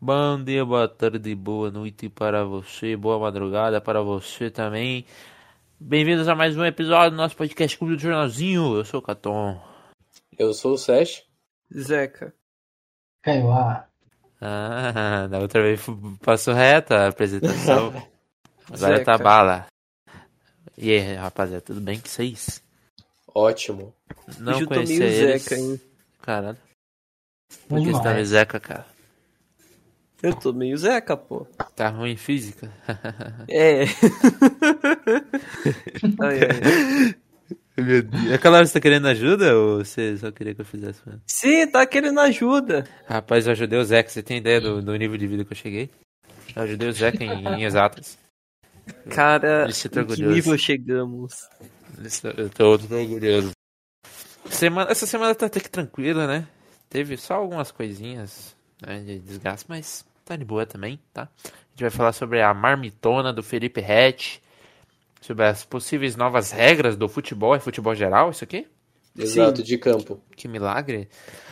Bom dia, boa tarde, boa noite para você, boa madrugada para você também. Bem-vindos a mais um episódio do nosso podcast Clube do Jornalzinho. Eu sou o Caton. Eu sou o Sesh. Zeca. Kaiowá. Ah, da outra vez passou reta a apresentação. Agora Zeca. tá bala. E aí, rapaziada, tudo bem com vocês? Ótimo. Não Hoje eu tô conhecia eles. Zeca, hein? Caralho. Por que você tá Zeca, cara? Eu tô meio Zeca, pô. Tá ruim em física? É. ai, ai. Meu Deus. Aquela hora você tá querendo ajuda ou você só queria que eu fizesse mesmo? Sim, tá querendo ajuda. Rapaz, eu ajudei o Zeca. Você tem ideia do, do nível de vida que eu cheguei? Eu ajudei o Zeca em, em exatas. Cara, em que nível chegamos? Eu tô muito orgulhoso. Semana, essa semana tá até que tranquila, né? Teve só algumas coisinhas né, de desgaste, mas tá de boa também, tá? A gente vai falar sobre a marmitona do Felipe Rett, sobre as possíveis novas regras do futebol, é futebol geral isso aqui? Exato, de campo. Que milagre.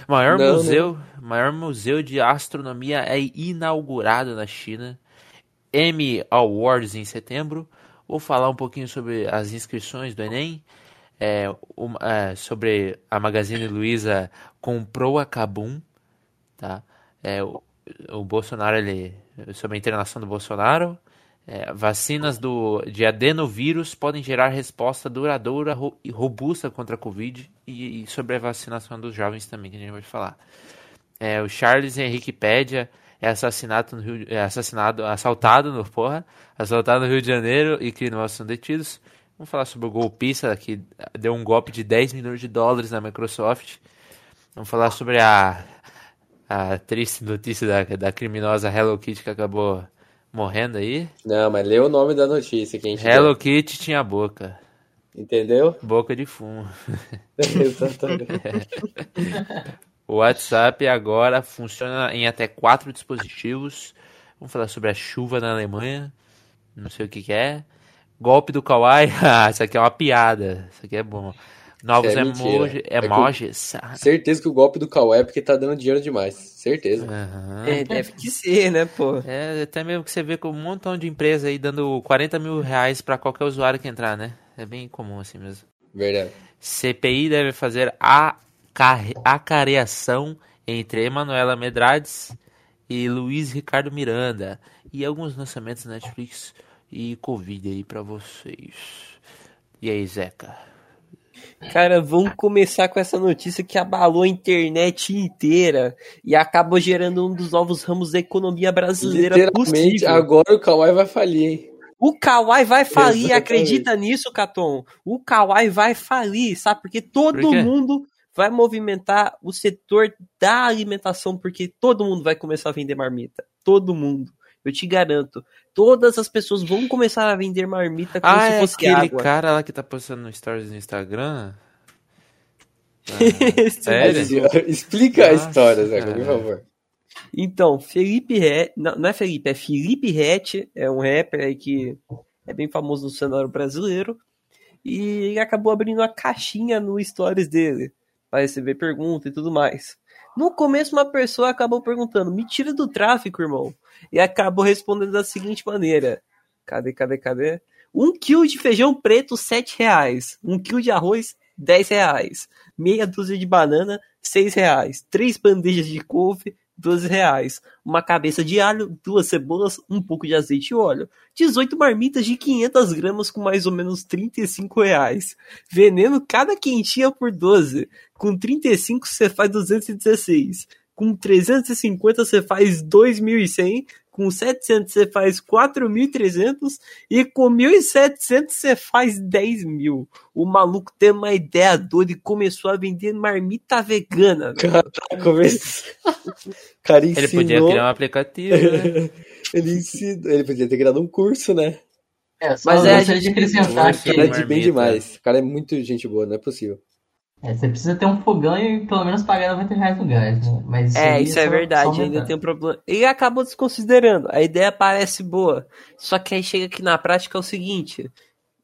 Maior Não, museu, maior museu de astronomia é inaugurado na China. Emmy Awards em setembro. Vou falar um pouquinho sobre as inscrições do Enem. É, uma- é, sobre a Magazine Luiza comprou a Kabum, tá? É, o, Bolsonaro, ele, sobre a internação do Bolsonaro. É, vacinas do, de adenovírus podem gerar resposta duradoura e robusta contra a Covid e, e sobre a vacinação dos jovens também, que a gente vai falar. É, o Charles Henrique Pédia é assassinado no Rio, é assassinado, assaltado no porra, assaltado no Rio de Janeiro e criminosos são detidos. Vamos falar sobre o golpista que deu um golpe de 10 milhões de dólares na Microsoft. Vamos falar sobre a, a triste notícia da, da criminosa Hello Kitty que acabou morrendo aí. Não, mas lê o nome da notícia que a gente Hello Kitty tinha boca. deu. Entendeu? Boca de fumo. Exatamente. O WhatsApp agora funciona em até quatro dispositivos. Vamos falar sobre a chuva na Alemanha. Não sei o que, que é. Golpe do Kawaii. Ah, isso aqui é uma piada. Isso aqui é bom. Novos é mentira. emoji, É emojis. Certeza que o golpe do Kawhi é porque tá dando dinheiro demais. Certeza. Aham. É, deve que ser, né, pô? É, até mesmo que você vê com um montão de empresa aí dando 40 mil reais pra qualquer usuário que entrar, né? É bem comum assim mesmo. Verdade. CPI deve fazer a acareação entre Emanuela Medrades e Luiz Ricardo Miranda. E alguns lançamentos Netflix e Covid aí pra vocês. E aí, Zeca? Cara, vamos começar com essa notícia que abalou a internet inteira e acabou gerando um dos novos ramos da economia brasileira Literalmente, possível. agora o Kawhi vai falir, hein? O Kawhi vai falir, Exatamente. acredita nisso, Caton? O Kawhi vai falir, sabe? Porque todo Por mundo vai movimentar o setor da alimentação, porque todo mundo vai começar a vender marmita. Todo mundo. Eu te garanto. Todas as pessoas vão começar a vender marmita como Ah, se é fosse aquele água. cara lá que tá postando no stories no Instagram? Esse Sério? Explica a Nossa, história, Zeca, por favor. Então, Felipe Rett, não, não é Felipe, é Felipe Rett, é um rapper aí que é bem famoso no cenário brasileiro, e ele acabou abrindo uma caixinha no stories dele, para receber pergunta e tudo mais. No começo, uma pessoa acabou perguntando, me tira do tráfico, irmão, e acabou respondendo da seguinte maneira, cadê, cadê, cadê? Um quilo de feijão preto, sete reais. Um quilo de arroz, 10 reais. Meia dúzia de banana, 6 reais. Três bandejas de couve, 12 reais. Uma cabeça de alho, duas cebolas, um pouco de azeite e óleo. 18 marmitas de 500 gramas com mais ou menos 35 reais. Veneno cada quentinha por 12. Com 35 você faz 216. Com 350 você faz 2.100. Com 700 você faz 4.300. E com 1.700 você faz 10 mil. O maluco tem uma ideia doida e começou a vender marmita vegana. Cara, ensinou... Ele podia criar um aplicativo, né? ele, ensinou... ele podia ter criado um curso, né? É, só Mas é, a de acrescentar que Cara, é de bem demais. O cara é muito gente boa, não é possível. É, você precisa ter um fogão e pelo menos pagar 90 reais no gás, né? Mas É, aí isso é só- verdade, só ainda tem um problema. E acabou desconsiderando. A ideia parece boa. Só que aí chega aqui na prática é o seguinte: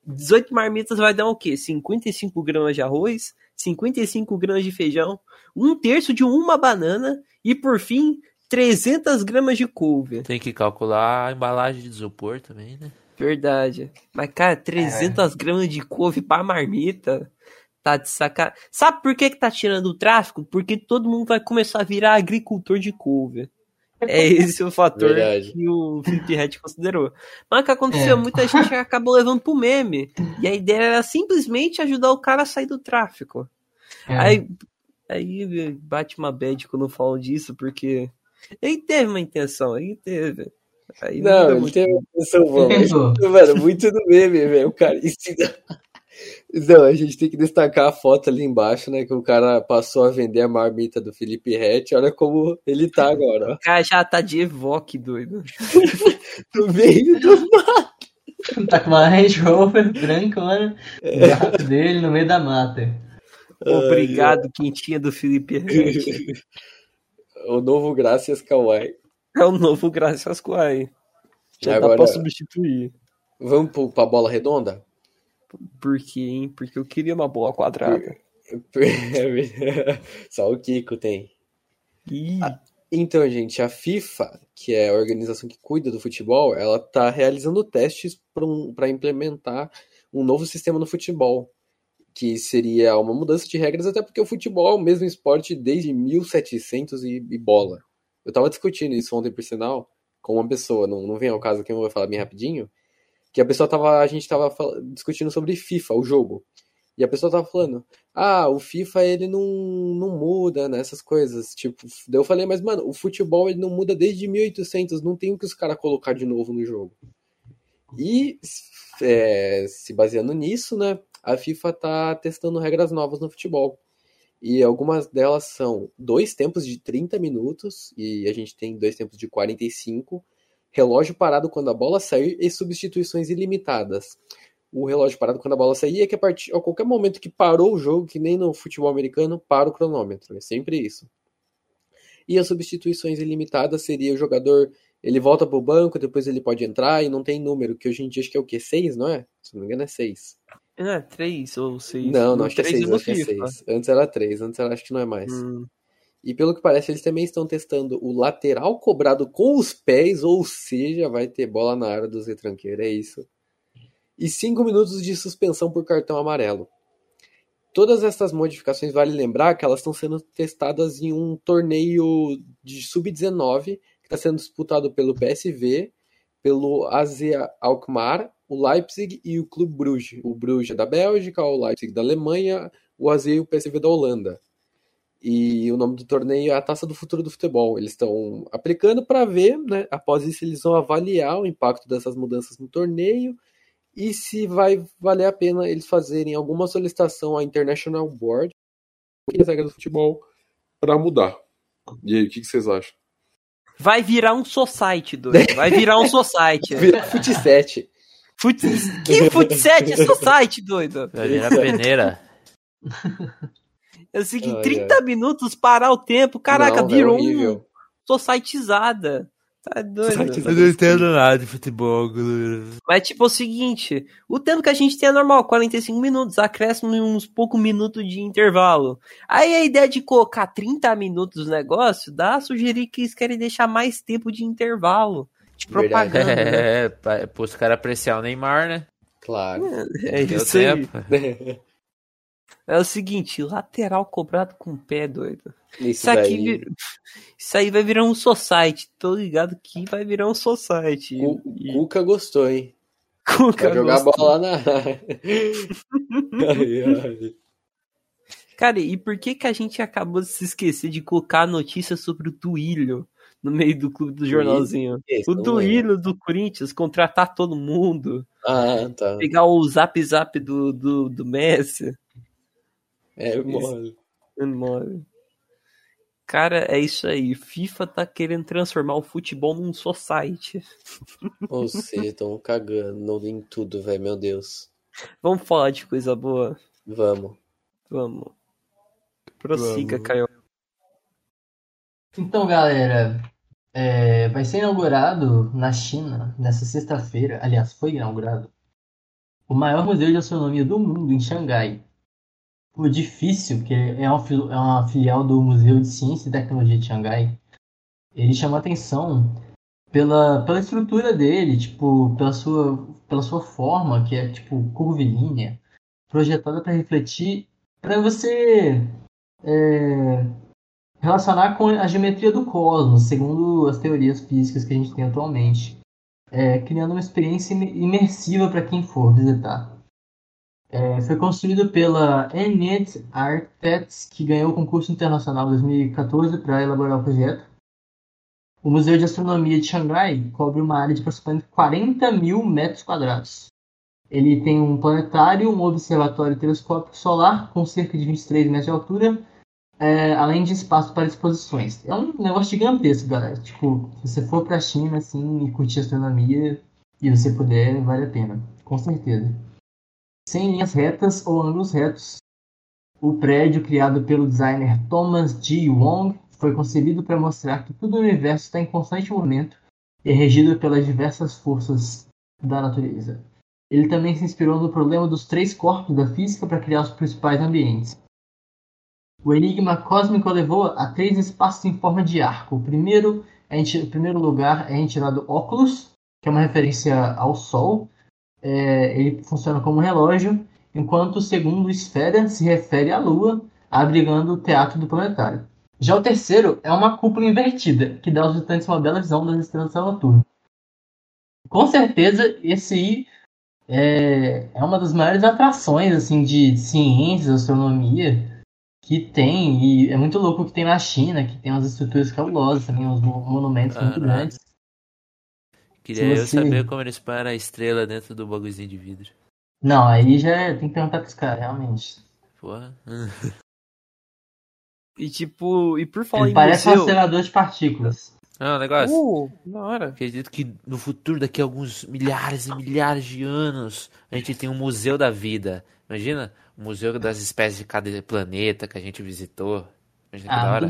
18 marmitas vai dar o quê? 55 gramas de arroz, 55 gramas de feijão, um terço de uma banana e por fim 300 gramas de couve. Tem que calcular a embalagem de isopor também, né? Verdade. Mas, cara, 300 gramas de couve pra marmita. Tá de sacanagem. Sabe por que, que tá tirando o tráfico? Porque todo mundo vai começar a virar agricultor de couve. É esse o fator Verdade. que o Felipe Red considerou. Mas o que aconteceu? É. Muita gente acabou levando pro meme. E a ideia era simplesmente ajudar o cara a sair do tráfico. É. Aí, aí bate uma bad quando eu falo disso, porque ele teve uma intenção, ele teve. Aí Não, muda ele muito. tem uma intenção tentou. Mano, muito no meme, velho. O cara ensina. Não, a gente tem que destacar a foto ali embaixo, né? Que o cara passou a vender a marmita do Felipe Rett. Olha como ele tá agora, ó. O cara já tá de evoque, doido. No meio do. Tá com uma Range Rover brancona, É. o gato dele no meio da mata. Obrigado, quentinha do Felipe Red. o novo Graças Kawaii. É o novo Graças Quai. Já Agora- dá pra substituir. Vamos pro- pra bola redonda? Por quê, hein? Porque eu queria uma bola quadrada. Só o Kiko tem. Ih, Então, gente, a FIFA, que é a organização que cuida do futebol, ela está realizando testes para implementar um novo sistema no futebol, que seria uma mudança de regras, até porque o futebol é o mesmo esporte desde 1700 e, e bola. Eu estava discutindo isso ontem, por sinal, com uma pessoa, não, não vem ao caso aqui, eu vou falar bem rapidinho, que a pessoa tava, a gente estava discutindo sobre FIFA, o jogo. E a pessoa tava falando, ah, o FIFA ele não, não muda, né, essas coisas. Tipo, daí eu falei, mas mano, o futebol ele não muda desde 1800, não tem o que os caras colocar de novo no jogo. E é, se baseando nisso, né, a FIFA tá testando regras novas no futebol. E algumas delas são dois tempos de 30 minutos, e a gente tem dois tempos de 45, relógio parado quando a bola sair e substituições ilimitadas o relógio parado quando a bola sair é que a, partir, a qualquer momento que parou o jogo, que nem no futebol americano, para o cronômetro. É sempre isso. E as substituições ilimitadas seria o jogador, ele volta pro banco, depois ele pode entrar e não tem número, que hoje em dia acho que é o quê? Seis, não é? Se não me engano é seis. é, três ou seis. Não, não, acho que é seis, acho que é seis. Antes era três, antes era, acho que não é mais. Hum, E pelo que parece, eles também estão testando o lateral cobrado com os pés, ou seja, vai ter bola na área dos retranqueiros, é isso. E 5 minutos de suspensão por cartão amarelo. Todas essas modificações, vale lembrar que elas estão sendo testadas em um torneio de sub-19, que está sendo disputado pelo PSV, pelo AZ Alkmaar, o Leipzig e o Clube Bruges. O Bruges é da Bélgica, o Leipzig da Alemanha, o AZ e o PSV da Holanda. E o nome do torneio é a Taça do Futuro do Futebol. Eles estão aplicando para ver, né? Após isso, eles vão avaliar o impacto dessas mudanças no torneio e se vai valer a pena eles fazerem alguma solicitação à International Board e as regras do futebol para mudar. E aí, o que, que vocês acham? Vai virar um society, doido. Vai virar um society. Vira Fut 7. Fut... Que fut 7 é society, doido? Vai virar peneira. Eu sei que em Ai, 30 minutos parar o tempo, caraca, Não, é virou um horrível. societizada. Tá doido. Society- Eu não entendo nada de futebol. Mas tipo é o seguinte, o tempo que a gente tem é normal, 45 minutos, acréscimo em uns poucos minutos de intervalo. Aí a ideia de colocar 30 minutos no negócio dá a sugerir que eles querem deixar mais tempo de intervalo. De Verdade. propaganda. né? É, pra, pros caras apreciar o Neymar, né? Claro. É Deu isso aí. É o seguinte, lateral cobrado com o pé, doido. Isso, Isso aqui, daí. vir- isso aí vai virar um society. Tô ligado que vai virar um society. O E- Cuca gostou, hein? Cuca Vai jogar a gostou. bola lá na. Ai, ai. Cara, e por que que a gente acabou de se esquecer de colocar a notícia sobre o Duílio no meio do clube do jornalzinho? Esse, O não lembro. Duílio do Corinthians contratar todo mundo, Ah, tá. pegar o zap zap do, do, do Messi. É mole. Mano. Cara, é isso aí. FIFA tá querendo transformar o futebol num society. Ou seja, estão cagando em tudo, velho. Meu Deus. Vamos falar de coisa boa? Vamos. Vamos. Prossiga, Vamos. Caio. Então, galera, é, vai ser inaugurado na China, nessa sexta-feira, aliás, foi inaugurado, o maior museu de astronomia do mundo, em Xangai. O edifício, que é uma, é uma filial do Museu de Ciência e Tecnologia de Xangai, ele chama atenção pela, pela estrutura dele, tipo, pela sua, pela sua forma, que é tipo curvilínea, projetada para refletir, para você é, relacionar com a geometria do cosmos, segundo as teorias físicas que a gente tem atualmente, é, criando uma experiência imersiva para quem for visitar. É, foi construído pela Ennet Architects, que ganhou o concurso internacional 2014 para elaborar o projeto. O Museu de Astronomia de Xangai cobre uma área de aproximadamente 40 mil metros quadrados. Ele tem um planetário, um observatório telescópico solar com cerca de 23 metros de altura, é, além de espaço para exposições. É um negócio gigantesco, galera. Tipo, se você for para a China assim, e curtir astronomia e você puder, vale a pena, com certeza sem linhas retas ou ângulos retos. O prédio, criado pelo designer Thomas G. Wong, foi concebido para mostrar que tudo no universo está em constante movimento e é regido pelas diversas forças da natureza. Ele também se inspirou no problema dos três corpos da física para criar os principais ambientes. O enigma cósmico levou a três espaços em forma de arco. O primeiro, é primeiro lugar é intitulado Oculus, que é uma referência ao Sol, é, ele funciona como relógio, enquanto o segundo esfera se refere à Lua, abrigando o teatro do planetário. Já o terceiro é uma cúpula invertida, que dá aos visitantes uma bela visão das estrelas da Saturno. Com certeza, esse aí é, é uma das maiores atrações assim de ciência, astronomia que tem, e é muito louco que tem na China, que tem umas estruturas cabulosas também, uns monumentos muito grandes. Queria eu saber como eles param a estrela dentro do bagulhozinho de vidro. Não, aí já é, tem que perguntar pros caras, realmente. Porra. e tipo, e por falar Ele em parece museu... um acelerador de partículas. Não, negócio. Uh, na hora. Acredito que no futuro, daqui a alguns milhares e milhares de anos, a gente tem um museu da vida. Imagina? O museu das espécies de cada planeta que a gente visitou. Imagina que da Ah, hora.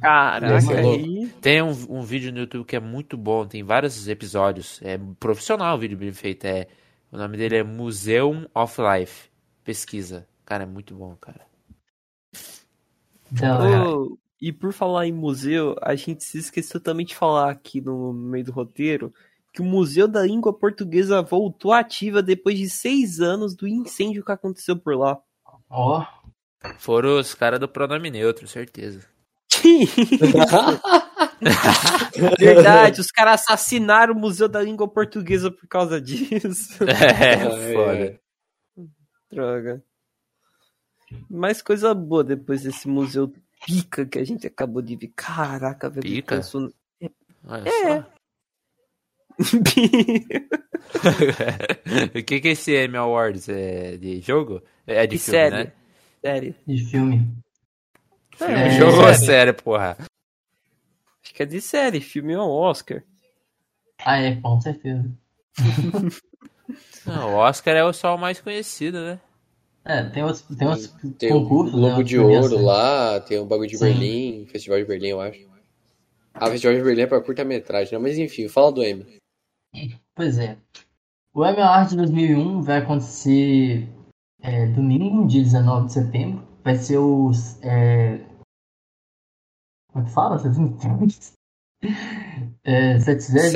Caraca, é aí... Tem um, um vídeo no YouTube que é muito bom, tem vários episódios. É profissional o vídeo bem feito. É, o nome dele é Museum of Life. Pesquisa. Cara, é muito bom, cara. Ô, e por falar em museu, a gente se esqueceu também de falar aqui no meio do roteiro que o Museu da Língua Portuguesa voltou ativa depois de seis anos do incêndio que aconteceu por lá. Ó, Foram os caras do pronome neutro, certeza. Verdade, os caras assassinaram o Museu da Língua Portuguesa por causa disso. É, foda. Droga. Mais coisa boa depois desse museu pica que a gente acabou de ver. Caraca, velho. Pica? penso- Olha É. o que que é esse Emmy Awards? É de jogo? É de E filme, série. né? Série. de filme. É, jogo ou série. série, porra? Acho que é de série, filme é um Oscar. Ah, é, com certeza. Não, o Oscar é o só o mais conhecido, né? É, tem outros, tem outros Tem o concursos. né, Globo outras de Ouro lá, tem o bagulho de Sim. Berlim, Festival de Berlim, eu acho. Ah, o Festival de Berlim é pra curta-metragem, né? Mas enfim, fala do M. Pois é. O Emmy Awards 2001 vai acontecer é, domingo, dia 19 de setembro. Vai ser os. É... Como é que fala? É, 73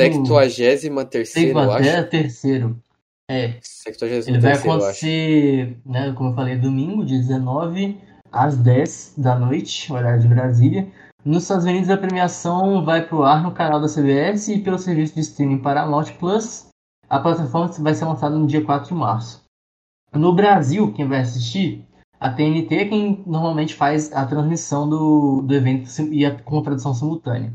terceiro, eu acho. terceiro. É, 73 ele vai acontecer, né, como eu falei, domingo, dia 19, às 10 da noite, horário de Brasília. Nos Estados Unidos, a premiação vai pro ar no canal da CBS e pelo serviço de streaming Paramount Plus. A plataforma vai ser lançada no dia 4 de março. No Brasil, quem vai assistir, a TNT é quem normalmente faz a transmissão do, do evento e a, com tradução simultânea.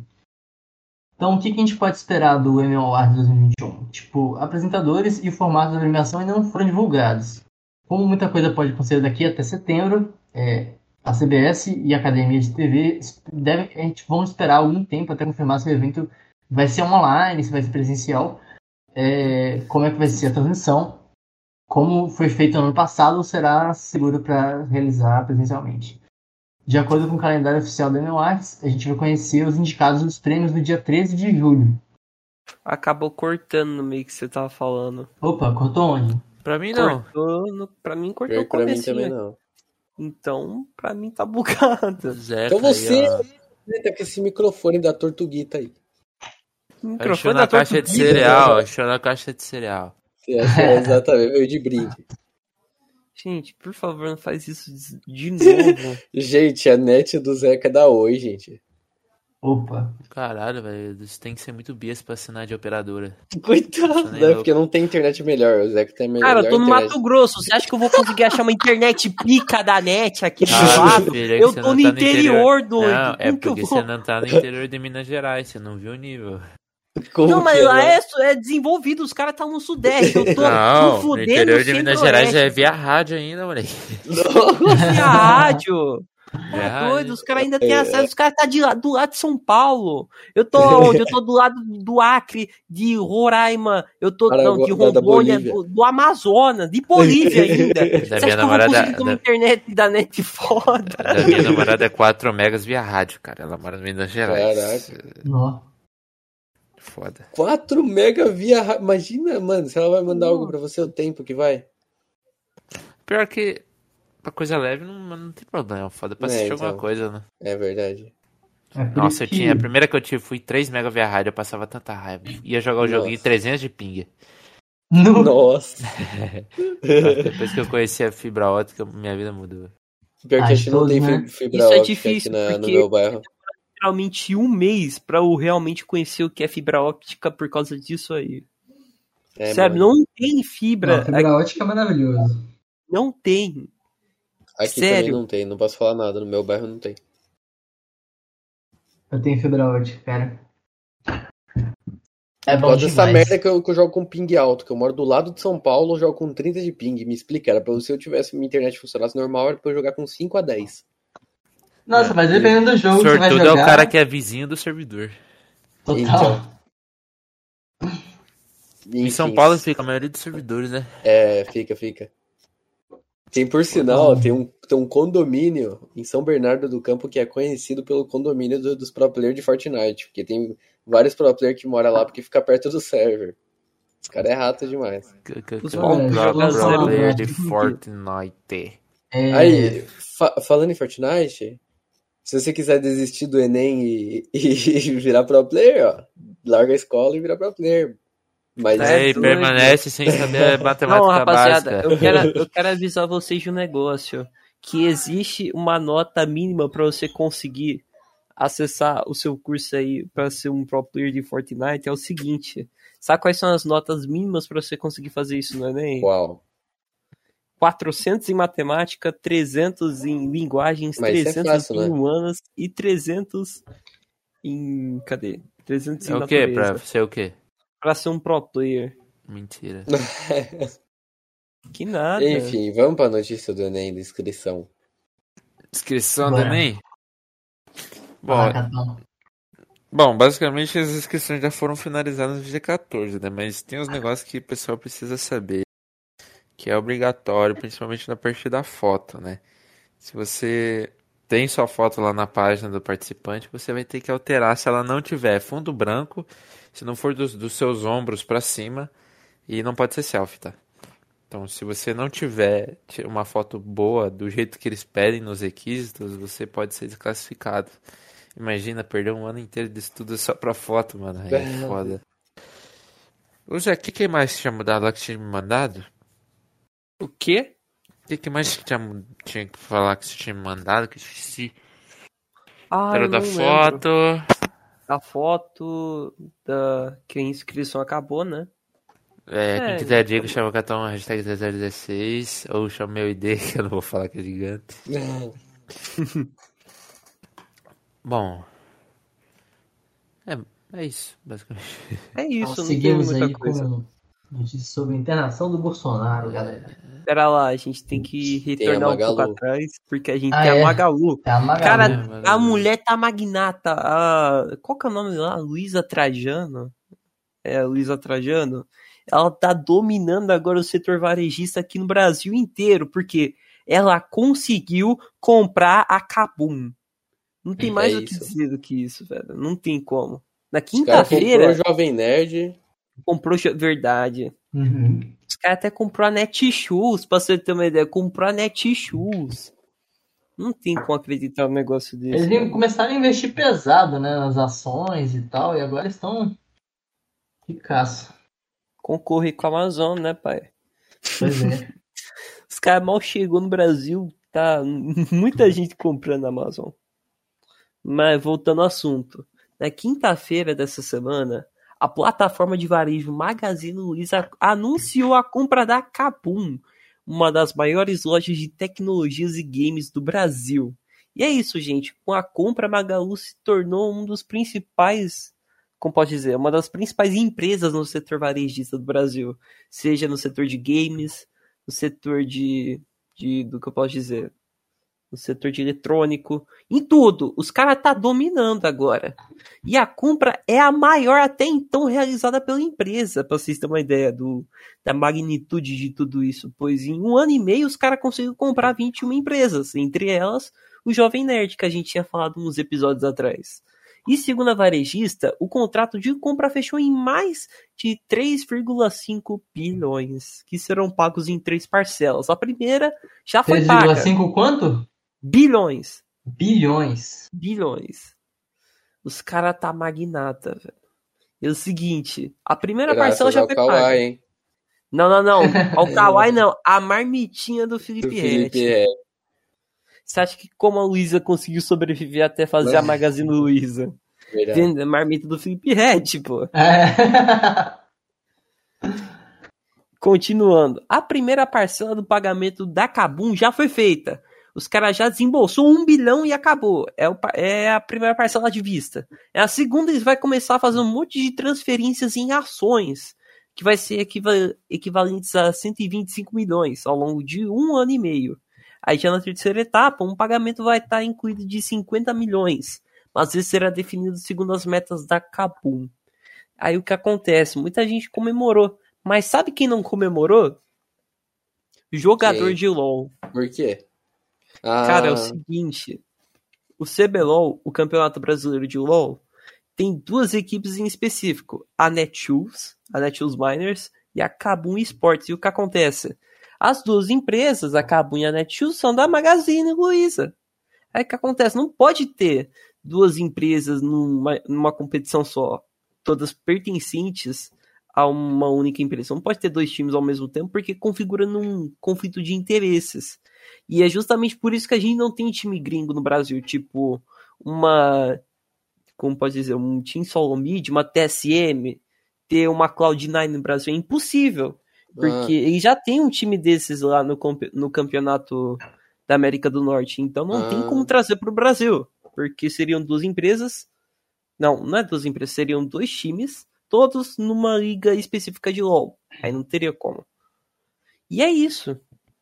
Então, o que, que a gente pode esperar do Emmy Awards 2021? Tipo, apresentadores e o formato da premiação ainda não foram divulgados. Como muita coisa pode acontecer daqui até setembro, é, a CBS e a Academia de TV devem, a gente vão esperar algum tempo até confirmar se o evento vai ser online, se vai ser presencial, é, como é que vai ser a transmissão, como foi feito no ano passado, será seguro para realizar presencialmente. De acordo com o calendário oficial da Awards, a gente vai conhecer os indicados dos prêmios no dia 13 de julho. Acabou cortando no meio que você tava falando. Opa, cortou onde? Pra mim, não. Cortou no, pra mim cortou o que pra mim também não. Então, pra mim tá bugado. Zeca Então você- aí, ó. Tá com esse microfone da Tortuguita aí. Achou Microfone na da caixa de Tortuguita. cereal, achou na caixa de cereal. Você achou exatamente, veio de brinde. Gente, por favor, não faz isso de novo. Gente, a net do Zeca dá oi, gente. Opa. Caralho, velho, você tem que ser muito bias pra assinar de operadora. Coitado, né? Porque não tem internet melhor. O Zeca tem melhor Cara, eu tô no internet. Mato Grosso. Você acha que eu vou conseguir achar uma internet pica da net aqui do Ah, lado? filho, é Eu tô no tá interior, doido. Não, é Como porque vou? você não tá no interior de Minas Gerais, você não viu o nível. Como Não, mas lá né? é, é desenvolvido, os caras estão no Sudeste. Eu tô Não, no no fudendo interior de Minas. Gerais é via rádio ainda, moleque. A rádio. Via É rádio. doido, os caras ainda têm acesso, os caras tá de do lado de São Paulo. Eu tô onde? Eu tô do lado do Acre, de Roraima, eu tô não, de Rondônia, do, do Amazonas, de Bolívia ainda. Você Da acha minha que eu vou namorada- da- internet da net foda? Da minha namorada é 4 megas via rádio, cara. Ela mora em Minas Gerais. Nó. Foda. 4 mega via. ra- Imagina, mano, se ela vai mandar algo pra você, o tempo que vai. Pior que pra coisa leve não, não tem problema, foda. Pra É, assistir então. alguma coisa, né? É verdade. É Nossa, eu que- tinha. A primeira que eu tive foi 3 mega via rádio, eu passava tanta raiva. Ia jogar o Nossa. joguinho 300 de ping. No- Nossa. Depois que eu conheci a fibra ótica, minha vida mudou. Pior que a gente não tem né? fi- fibra Isso é óptica difícil, aqui na- no porque- meu bairro. Literalmente um mês pra eu realmente conhecer o que é fibra óptica por causa disso aí. É, Sério, mano. não tem fibra. Não, fibra ótica é maravilhoso. Não tem. Aqui sério. também não tem, não posso falar nada. No meu bairro não tem. Eu tenho fibra ótica, cara. É Por bom causa dessa demais. merda que eu, que eu jogo com ping alto, que eu moro do lado de São Paulo, eu jogo com 30 de ping. Me explica, era pra se eu tivesse minha internet funcionasse normal, era pra eu jogar com 5 a 10. Nossa, mas dependendo do jogo que você vai Sortudo jogar... é o cara que é vizinho do servidor. Total. Em São Paulo fica a maioria dos servidores, né? É, fica, fica. Tem, por sinal, tem um, tem um condomínio em São Bernardo do Campo que é conhecido pelo condomínio do- dos pro players de Fortnite, porque tem vários pro players que moram lá porque fica perto do server. Os caras é rato demais. Os player de. Fortnite. É, Aí, fa- falando em Fortnite, se você quiser desistir do Enem e, e virar pro player, ó, larga a escola e vira pro player. Mas É, Aí doido. permanece sem saber matemática Não, rapaziada, básica. eu quero, eu quero avisar vocês de um negócio. Que existe uma nota mínima pra você conseguir acessar o seu curso aí pra ser um pro player de Fortnite. É o seguinte. Sabe quais são as notas mínimas pra você conseguir fazer isso no Enem? Uau. 400 em matemática, 300 em linguagens, Mas isso é 300 fácil, em né? humanas e 300 em. Cadê? 300 em É o quê? natureza. Pra ser o quê? Pra ser um pro player. Mentira. Que nada. Enfim, vamos pra notícia do Enem, da inscrição. Inscrição do Bora. Enem? Bom, Vai lá, Catão. bom, basicamente as inscrições já foram finalizadas no dia 14, né? Mas tem uns negócios que o pessoal precisa saber. Que é obrigatório, principalmente na parte da foto, né? Se você tem sua foto lá na página do participante, você vai ter que alterar se ela não tiver fundo branco, se não for dos, dos seus ombros pra cima, e não pode ser selfie, tá? Então, se você não tiver ti- uma foto boa do jeito que eles pedem nos requisitos, você pode ser desclassificado. Imagina perder um ano inteiro de estudo só pra foto, mano. Aí é foda. Ô Zé, o que, que mais tinha mudado lá que tinha me mandado? O quê? O que, que mais que tinha, tinha que falar que você tinha me mandado? Que eu esqueci. Ah, Era da lembro. foto. A foto da que a inscrição acabou, né? É, quem É, quiser dica, chama o cartão hashtag 0016 ou chama meu ID, que eu não vou falar que é gigante. Bom. É, é isso, basicamente. É Então, isso, não tem seguimos muita aí coisa. com notícias sobre a internação do Bolsonaro, galera. Pera lá, a gente tem que retornar um Magalu. pouco atrás, porque a gente Ah, tem é? a Magalu. É a Magalu. Cara, É, Magalu. a mulher tá magnata. A... Qual que é o nome lá? Luísa Trajano? É, a Luísa Trajano. Ela tá dominando agora o setor varejista aqui no Brasil inteiro, porque ela conseguiu comprar a Kabum. Não tem É mais o que dizer do que isso, velho. Não tem como. Na quinta-feira, o Jovem Nerd. Comprou. Verdade. Uhum. Os caras até comprou a Netshoes, pra você ter uma ideia. Comprou a Netshoes. Não tem como acreditar no negócio desse. Eles né? começaram a investir pesado, né, nas ações e tal, e agora estão ricaço. Concorrer com a Amazon, né, pai? Pois é. Os caras mal chegou no Brasil, tá muita gente comprando a Amazon. Mas voltando ao assunto. Na quinta-feira dessa semana, a plataforma de varejo Magazine Luiza anunciou a compra da Kabum, uma das maiores lojas de tecnologias e games do Brasil. E é isso, gente. Com a compra, a Magalu se tornou um dos principais, como pode dizer, uma das principais empresas no setor varejista do Brasil. Seja no setor de games, no setor de, de do que eu posso dizer, no setor de eletrônico, em tudo. Os caras tá dominando agora. E a compra é a maior até então realizada pela empresa, para vocês terem uma ideia do, da magnitude de tudo isso. Pois em um ano e meio os caras conseguiram comprar 21 empresas, entre elas o Jovem Nerd, que a gente tinha falado uns episódios atrás. E segundo a varejista, o contrato de compra fechou em mais de 3,5 bilhões, que serão pagos em três parcelas. A primeira já foi paga. 3,5 quanto? Bilhões. Bilhões. Bilhões. Os caras tá magnata, velho. E é o seguinte, a primeira Graças parcela já foi paga. hein? Não, não, não. Ao Kawhi não. A marmitinha do Do Felipe Felipe Rett. é. Você acha que como a Luísa conseguiu sobreviver até fazer a Magazine Luiza? Verdade. Vendo a marmita do Felipe Rett, pô. É. Continuando. A primeira parcela do pagamento da Kabum já foi feita. Os caras já desembolsou um bilhão e acabou. É, o é a primeira parcela de vista. É a segunda, eles vão começar a fazer um monte de transferências em ações, que vai ser equiva- equivalentes a 125 milhões ao longo de um ano e meio. Aí já na terceira etapa, um pagamento vai estar incluído de 50 milhões, mas esse será definido segundo as metas da Kabum. Aí o que acontece? Muita gente comemorou, mas sabe quem não comemorou? Jogador de LoL. Por quê? Ah, Cara, é o seguinte, o CBLOL, o Campeonato Brasileiro de LoL, tem duas equipes em específico, a Netshoes, a Netshoes Miners e a Kabum Esports. E o que acontece? As duas empresas, a Kabum e a Netshoes, são da Magazine Luiza. Aí o que acontece? Não pode ter duas empresas numa, numa competição só, todas pertencentes a uma única empresa. Não pode ter dois times ao mesmo tempo, porque configura num conflito de interesses. E é justamente por isso que a gente não tem time gringo no Brasil, tipo uma, como pode dizer, um Team Solo Mid, uma TSM, ter uma Cloud9 no Brasil é impossível, porque ele já tem um time desses lá no, no campeonato da América do Norte, então não tem Ah. como trazer para o Brasil, porque seriam duas empresas, não, não é duas empresas, seriam dois times, todos numa liga específica de LoL, aí não teria como. E é isso.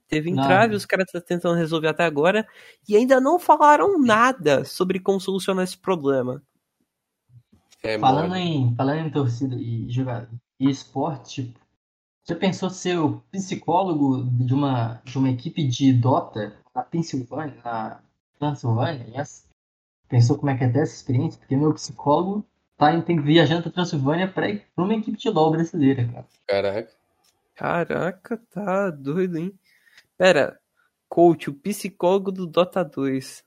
Teve entrave, os caras estão tentando resolver até agora e ainda não falaram nada sobre como solucionar esse problema. é Falando mole. em, falando em torcida e jogar e esporte, tipo, já pensou ser o psicólogo de uma, de uma equipe de Dota na Pensilvânia, na Transilvânia? Yes? Pensou como é que é ter essa experiência? Porque meu psicólogo tá em- tem viajando pra Transilvânia pra, ir pra uma equipe de LoL brasileira, cara. Caraca. Caraca, tá doido, hein? Pera, coach, o psicólogo do Dota 2.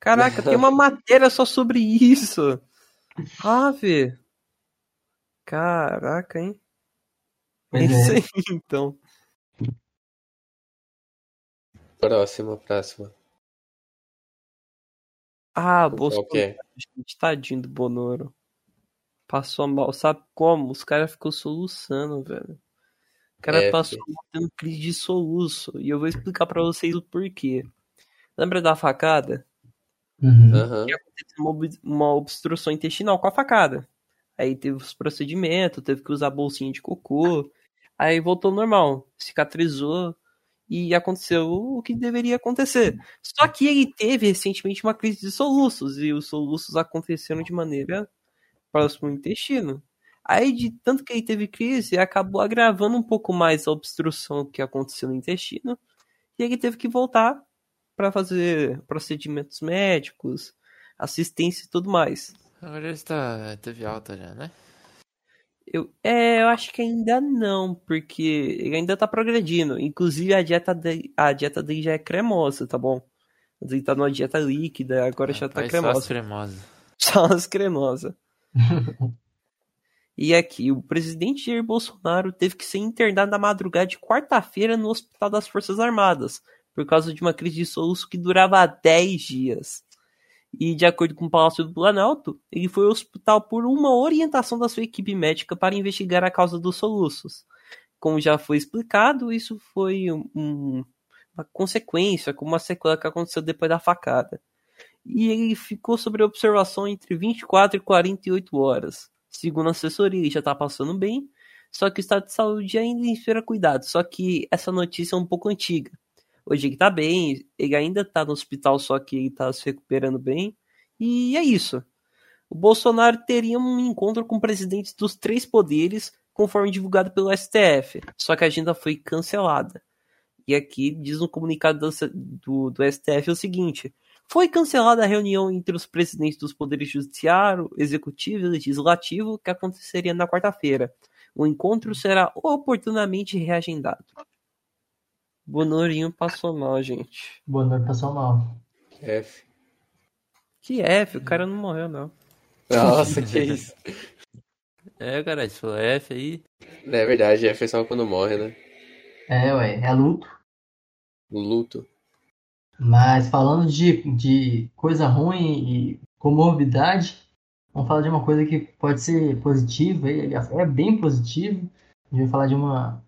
Caraca, tem uma matéria só sobre isso. Ave. Caraca, hein? É isso é. aí, então. Próxima, próxima. Ah, Bolsonaro. que? Gente, tadinho do Bonoro. Passou mal. Sabe como? Os caras ficou soluçando, velho. O cara É, passou tendo crise de soluço. E eu vou explicar pra vocês o porquê. Lembra da facada? Uhum. Aham. Teve uma, ob- uma obstrução intestinal com a facada. Aí teve os procedimentos, teve que usar bolsinha de cocô. Aí voltou ao normal. Cicatrizou. E aconteceu o que deveria acontecer. Só que ele teve recentemente uma crise de soluços. E os soluços aconteceram de maneira próxima ao intestino. Aí, de tanto que ele teve crise, acabou agravando um pouco mais a obstrução que aconteceu no intestino. E ele teve que voltar para fazer procedimentos médicos, assistência e tudo mais. Agora ele está, teve alta já, né? Eu, é, eu acho que ainda não, porque ele ainda tá progredindo. Inclusive, a dieta, dele, a dieta dele já é cremosa, tá bom? Ele tá numa dieta líquida, agora já tá Faz só as cremosa. cremosas. Só as cremosas. E aqui, o presidente Jair Bolsonaro teve que ser internado na madrugada de quarta-feira no Hospital das Forças Armadas, por causa de uma crise de soluço que durava 10 dias. E, de acordo com o Palácio do Planalto, ele foi ao hospital por uma orientação da sua equipe médica para investigar a causa dos soluços. Como já foi explicado, isso foi um- um- uma consequência, como uma sequela que aconteceu depois da facada. E ele ficou sob observação entre 24 e 48 horas. Segundo a assessoria, ele já tá passando bem, só que o estado de saúde ainda espera cuidado. Só que essa notícia é um pouco antiga. Hoje ele tá bem, ele ainda tá no hospital, só que ele tá se recuperando bem. E é isso. O Bolsonaro teria um encontro com presidentes dos três poderes, conforme divulgado pelo STF. Só que a agenda foi cancelada. E aqui diz no comunicado do, do, do STF o seguinte: foi cancelada a reunião entre os presidentes dos poderes judiciário, executivo e legislativo que aconteceria na quarta-feira. O encontro será oportunamente reagendado. Bonorinho passou mal, gente. Boa noite, passou mal. F. Que F, o cara não morreu, não. Nossa, que isso. É, cara, se for F aí. É verdade, F é só quando morre, né? É, ué, é luto. Luto. Mas falando de, de coisa ruim e comorbidade, vamos falar de uma coisa que pode ser positiva, e é bem positivo. A gente vai falar de uma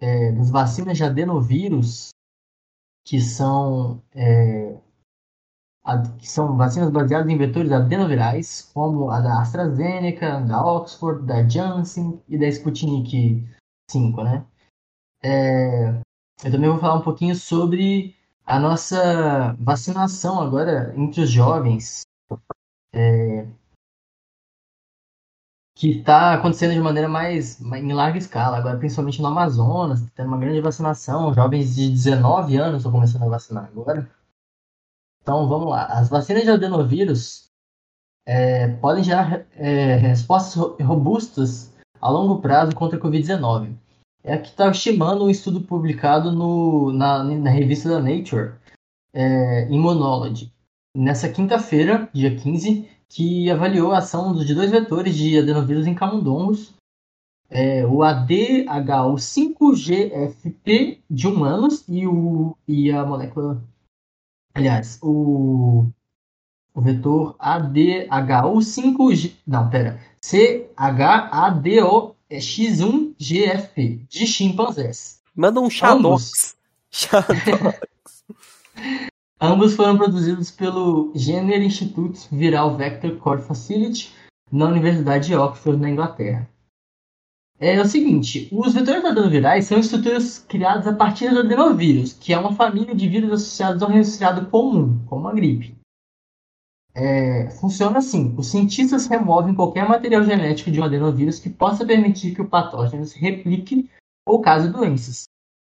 é, das vacinas de adenovírus, que são, é, a- que são vacinas baseadas em vetores adenovirais, como a da AstraZeneca, da Oxford, da Janssen e da Sputnik 5, né? É, eu também vou falar um pouquinho sobre a nossa vacinação agora entre os jovens, é, que está acontecendo de maneira mais, em larga escala, agora principalmente no Amazonas, tá tendo uma grande vacinação, jovens de 19 anos estão começando a vacinar agora. Então vamos lá, as vacinas de adenovírus é, podem gerar é, respostas ro- robustas a longo prazo contra a Covid-19 é que está estimando um estudo publicado no, na, na revista da Nature, é, Immunology, nessa quinta-feira, dia 15, que avaliou a ação de dois vetores de adenovírus em camundongos, é, o ADHO5GFP de humanos e, o, e a molécula. Aliás, o, o vetor ADHO5G. Não, pera. CHADOX1GFP de chimpanzés. Manda um Shadox. Shadox. Ambos foram produzidos pelo Jenner Institute Viral Vector Core Facility na Universidade de Oxford, na Inglaterra. É o seguinte, os vetores adenovirais são estruturas criadas a partir do adenovírus, que é uma família de vírus associados a um resfriado comum, como a gripe. É, funciona assim: os cientistas removem qualquer material genético de um adenovírus que possa permitir que o patógeno se replique ou cause doenças.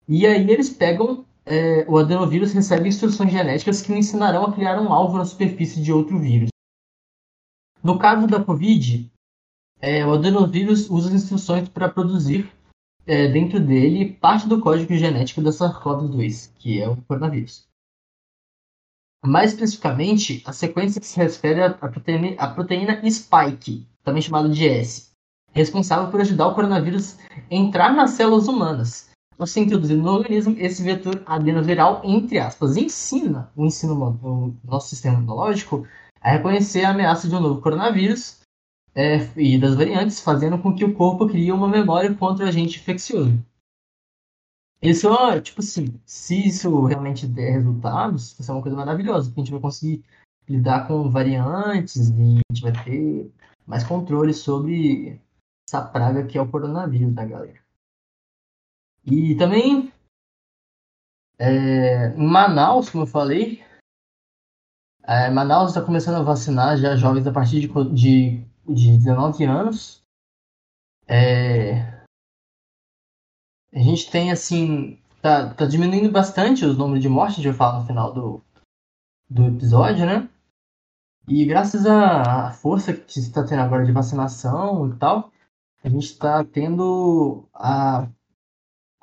E aí eles pegam é, o adenovírus recebe instruções genéticas que o ensinarão a criar um alvo na superfície de outro vírus. No caso da Covid, é, o adenovírus usa as instruções para produzir é, dentro dele parte do código genético da SARS-CoV-2, que é o coronavírus. Mais especificamente, a sequência que se refere à proteína, à proteína spike, também chamada de S, responsável por ajudar o coronavírus a entrar nas células humanas ao ser introduzido no organismo, esse vetor adenoviral, entre aspas, ensina o ensino o nosso sistema imunológico a reconhecer a ameaça de um novo coronavírus é, e das variantes, fazendo com que o corpo crie uma memória contra o agente infeccioso. Isso tipo assim, se isso realmente der resultados, vai ser uma coisa maravilhosa, porque a gente vai conseguir lidar com variantes e a gente vai ter mais controle sobre essa praga que é o coronavírus, né, galera? E também é, em Manaus, como eu falei, é, Manaus está começando a vacinar já jovens a partir de, de, de 19 anos. É, a gente tem assim, tá, tá diminuindo bastante os números de mortes, a gente vai falar no final do, do episódio, né? E graças à força que está tendo agora de vacinação e tal, a gente está tendo a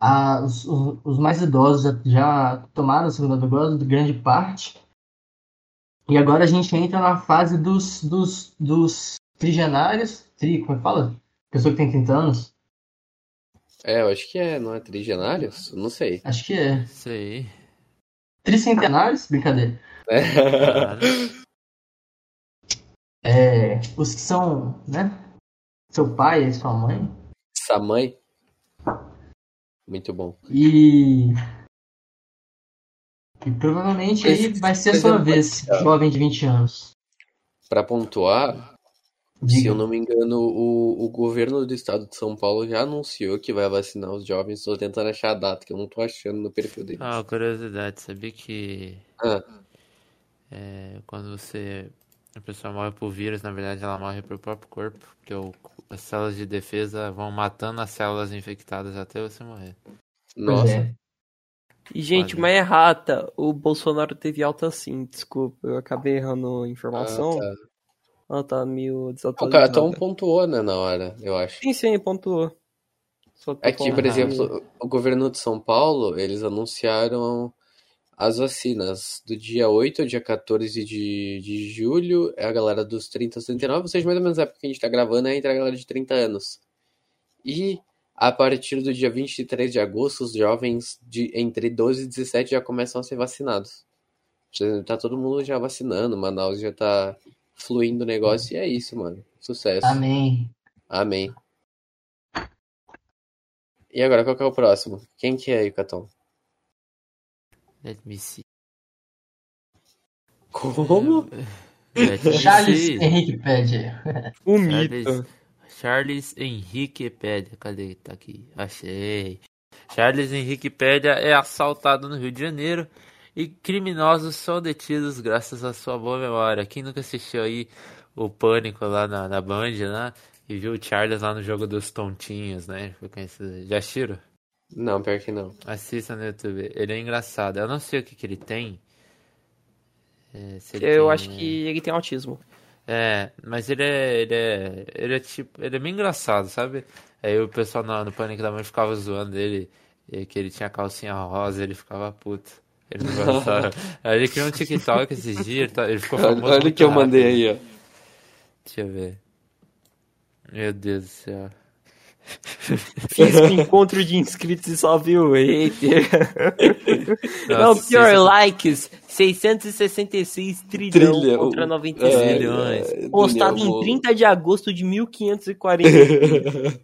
ah, os, os, mais idosos já, já, tomaram a segunda dose, grande parte, E agora a gente entra na fase dos, dos, dos trigenários. Tri, como é que fala? Pessoa que tem 30 anos? É, eu acho que é, não é trigenários? Não sei. Acho que é. Aí. Tricentenários? Brincadeira. Caralho. É, os que são, né? Seu pai e sua mãe. Essa mãe. Muito bom. E. E provavelmente aí vai ser a sua vez, é. jovem de 20 anos. Pra pontuar, se eu não me engano, o, o governo do estado de São Paulo já anunciou que vai vacinar os jovens. Tô tentando achar a data, que eu não tô achando no perfil dele. Ah, curiosidade, sabia que Ah, é, quando você. A pessoa morre por vírus, na verdade ela morre pelo próprio corpo, porque o- as células de defesa vão matando as células infectadas até você morrer. Nossa. é. E, gente, Olha. uma errata. O Bolsonaro teve alta sim, desculpa. Eu acabei errando a Ah, informação. tá. Ela tá meio O desatualizada. cartão pontuou, né, na hora, eu acho. Sim, sim, pontuou. É que, por exemplo, o governo de São Paulo, eles anunciaram as vacinas do dia 8 ao dia 14 de, de julho, é a galera dos 30 aos 39, ou seja, mais ou menos a época que a gente tá gravando é entre a galera de 30 anos. E a partir do dia 23 de agosto, os jovens de entre 12 e 17 já começam a ser vacinados. Tá todo mundo já vacinando, Manaus já tá fluindo o negócio, e é isso, mano. Sucesso. Amém. Amém. E agora, qual que é o próximo? Quem que é aí, Caton? Let me see. Como? Charles see. Henrique Pédia. O Charles, mito. Charles Henrique Pédia. Cadê? Tá aqui. Achei. Charles Henrique Pédia é assaltado no Rio de Janeiro e criminosos são detidos graças à sua boa memória. Quem nunca assistiu aí o Pânico lá na, na Band, né? E viu o Charles lá no jogo dos tontinhos, né? Foi conhecido. Já assistiram? Não, pior que não. Assista no YouTube. Ele é engraçado. Eu não sei o que, que ele tem. É, se ele Eu tem- acho que ele tem autismo. É, mas ele é, ele é, ele é tipo, ele é bem engraçado, sabe? Aí o pessoal no, no Pânico da Mãe ficava zoando ele, e que ele tinha calcinha rosa, ele ficava puto. Ele não gostava. Aí ele criou um TikTok esses dias, ele, tá- ele ficou Olha, famoso olha o que eu mandei aí, ó. Deixa eu ver. Meu Deus do céu. Fiz um encontro de inscritos e só viu o hater. Não, Nossa, pior, isso- likes. 666 trilhão Trilha, contra o- 96 é, milhões. é, Postado Daniel, em vou- 30 de agosto de 1540.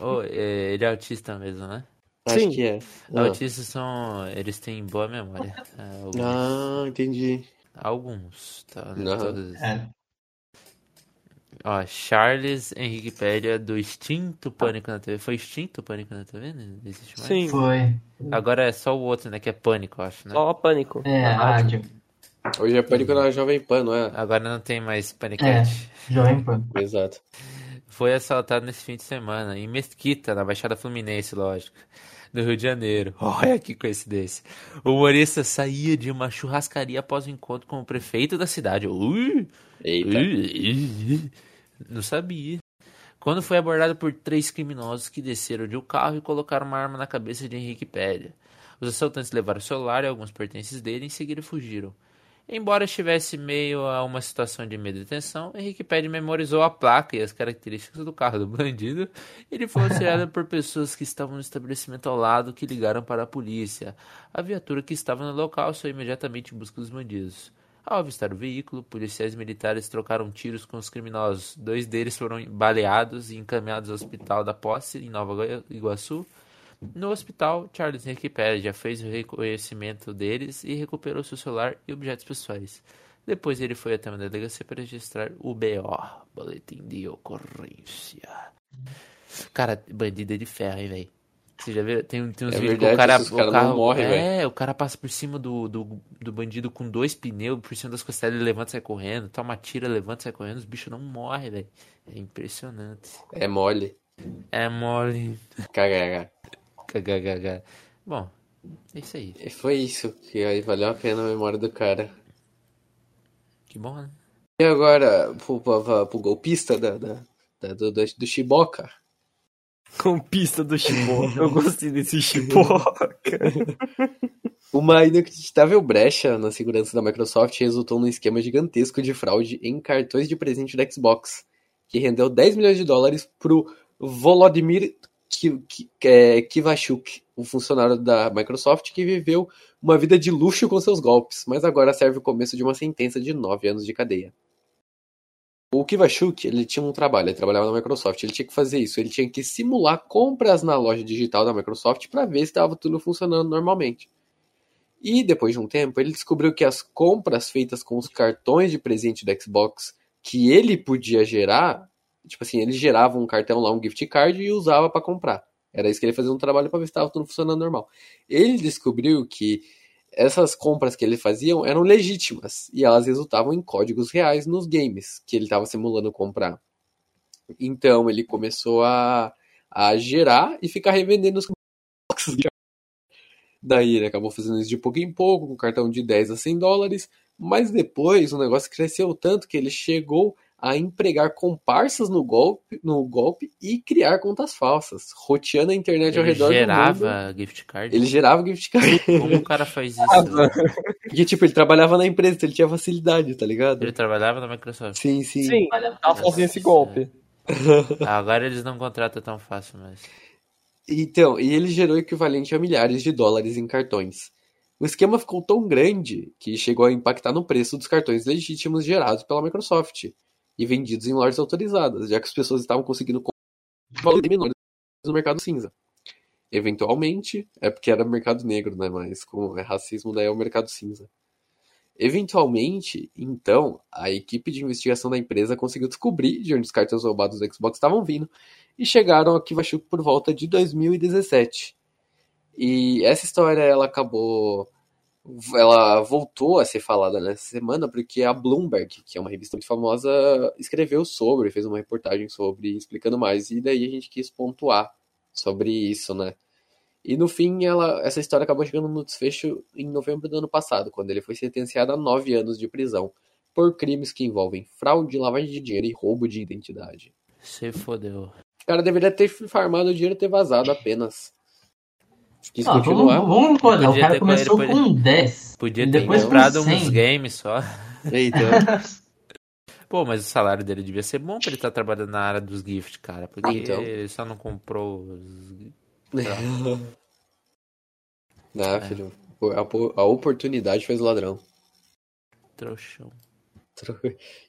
Oh, é, ele é autista mesmo, né? Acho Sim. que é. Ah. Autistas são. Eles têm boa memória. É, alguns. Ah, entendi. Alguns, tá? Não Aham. todos. É. Ó, Charles Henrique Pédia do extinto Pânico na TV. Foi extinto o Pânico na TV? Existe mais? Sim, Foi. Agora é só o outro, né? Que é Pânico, acho, né? só pânico. É, Na rádio. rádio. Hoje é pânico na Jovem Pan, não é? Agora não tem mais É, Panicante. Jovem Pan. Exato. Foi assaltado nesse fim de semana, em Mesquita, na Baixada Fluminense, lógico. No Rio de Janeiro. Olha que coincidência. O humorista saía de uma churrascaria após o encontro com o prefeito da cidade. Ui! Eita. Ih, Não sabia. Quando foi abordado por três criminosos que desceram de um carro e colocaram uma arma na cabeça de Henrique Pédia. Os assaltantes levaram o celular e alguns pertences dele e em seguida fugiram. Embora estivesse meio a uma situação de medo e tensão, Henrique Pédia memorizou a placa e as características do carro do bandido. Ele foi auxiliado por pessoas que estavam no estabelecimento ao lado que ligaram para a polícia. A viatura que estava no local saiu imediatamente em busca dos bandidos. Ao avistar o veículo, policiais militares trocaram tiros com os criminosos. Dois deles foram baleados e encaminhados ao hospital da Posse, em Nova Gua- Iguaçu. No hospital, Charles já fez o reconhecimento deles e recuperou seu celular e objetos pessoais. Depois ele foi até uma delegacia para registrar o BO, Boletim de Ocorrência. Cara, bandido é de ferro, hein, velho? Você já viu? Tem, tem uns É vídeos que o cara, o caras não carro, morrem, é, o cara passa por cima do, do, do bandido com dois pneus, por cima das costelas, ele levanta e sai correndo, toma tira, levanta e sai correndo, os bichos não morrem, velho. É impressionante. É mole. É mole. KKK. KKKK. Bom, é isso aí. E foi isso que aí valeu a pena a memória do cara. Que bom, né? E agora, pro, pro, pro golpista da, da, da- do, do, do Shiboka. Com pista do Chipoca. Eu gostei desse Chipoca. Uma inacreditável brecha na segurança da Microsoft resultou num esquema gigantesco de fraude em cartões de presente da Xbox, que rendeu 10 milhões de dólares pro Volodymyr Ki- Ki- é, um funcionário da Microsoft que viveu uma vida de luxo com seus golpes, mas agora serve o começo de uma sentença de 9 anos de cadeia. O Kivachuk, ele tinha um trabalho, ele trabalhava na Microsoft, ele tinha que fazer isso, ele tinha que simular compras na loja digital da Microsoft para ver se estava tudo funcionando normalmente. E depois de um tempo, ele descobriu que as compras feitas com os cartões de presente da Xbox que ele podia gerar, tipo assim, ele gerava um cartão lá, um gift card e usava para comprar. Era isso que ele fazia no trabalho para ver se estava tudo funcionando normal. Ele descobriu que essas compras que ele fazia eram legítimas e elas resultavam em códigos reais nos games que ele estava simulando comprar. Então ele começou a, a gerar e ficar revendendo os boxes de Daí ele acabou fazendo isso de pouco em pouco, com cartão de 10 a 100 dólares, mas depois o negócio cresceu tanto que ele chegou a empregar comparsas no golpe, no golpe e criar contas falsas, roteando a internet ao Ele redor do mundo. gerava gift card. Ele gerava gift card. Como o cara faz isso? Porque, tipo, ele trabalhava na empresa, então ele tinha facilidade, tá ligado? Ele trabalhava na Microsoft. Sim, sim. Sim, tava fazendo esse golpe. Ah, agora eles não contratam tão fácil, mas. Então, e ele gerou o equivalente a milhares de dólares em cartões. O esquema ficou tão grande que chegou a impactar no preço dos cartões legítimos gerados pela Microsoft e vendidos em lojas autorizadas, já que as pessoas estavam conseguindo valores menores no mercado cinza. Eventualmente, é porque era mercado negro, né? Mas como é racismo, daí é o mercado cinza. Eventualmente, então, a equipe de investigação da empresa conseguiu descobrir de onde os cartões roubados do Xbox estavam vindo e chegaram a Kivachuk por volta de 2017. E essa história ela acabou ela voltou a ser falada nessa semana porque a Bloomberg, que é uma revista muito famosa, escreveu sobre, fez uma reportagem sobre, explicando mais, e daí a gente quis pontuar sobre isso, né? E no fim, ela, essa história acabou chegando no desfecho em novembro do ano passado, quando ele foi sentenciado a nove anos de prisão por crimes que envolvem fraude, lavagem de dinheiro e roubo de identidade. Se fodeu. O cara deveria ter farmado o dinheiro e ter vazado apenas. Quis Ah, vamos, continuar. vamos concordar, o Podia cara ter- começou ele com 10. Podia ter depois comprado 100. uns games só. Eita. Pô, mas o salário dele devia ser bom pra ele estar trabalhando na área dos gift, cara. Porque Então. ele só não comprou os... Ah, filho. A, a oportunidade fez o ladrão. trouxão.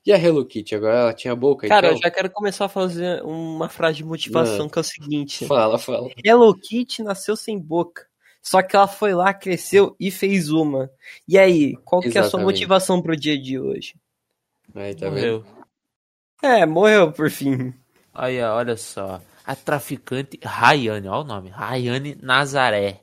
E a Hello Kitty? Agora ela tinha boca, Cara, eu então? já quero começar a fazer uma frase de motivação Ah. que é o seguinte: Fala, fala. Hello Kitty nasceu sem boca. Só que ela foi lá, cresceu e fez uma. E aí, qual que é a sua motivação pro dia de hoje? Aí, tá vendo? Morreu. É, morreu por fim. Aí, olha só. A traficante Rayane, olha o nome. Rayane Nazaré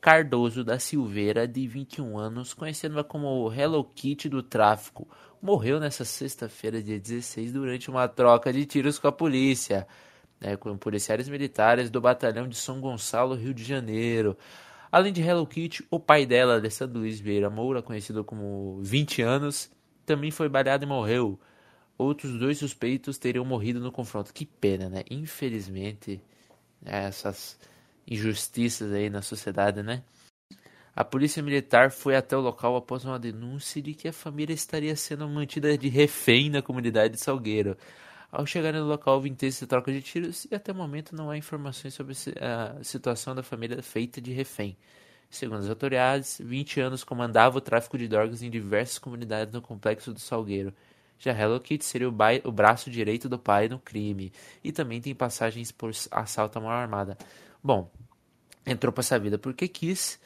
Cardoso da Silveira, de 21 anos, conhecida como Hello Kitty do tráfico, morreu nessa sexta-feira, dia 16, durante uma troca de tiros com a polícia, né, com policiais militares do batalhão de São Gonçalo, Rio de Janeiro. Além de Hello Kitty, o pai dela, Alessandro Luiz Vieira Moura, conhecido como 20 anos, também foi baleado e morreu. Outros dois suspeitos teriam morrido no confronto. Que pena, né? Infelizmente, né, essas injustiças aí na sociedade, né? A polícia militar foi até o local após uma denúncia de que a família estaria sendo mantida de refém na comunidade de Salgueiro. Ao chegar no local, houve intensa troca de tiros e até o momento não há informações sobre a situação da família feita de refém. Segundo as autoridades, 20 anos comandava o tráfico de drogas em diversas comunidades no complexo do Salgueiro. Já Hello Kitty seria o, o braço direito do pai no crime e também tem passagens por assalto à mão armada. Bom, entrou pra essa vida porque quis,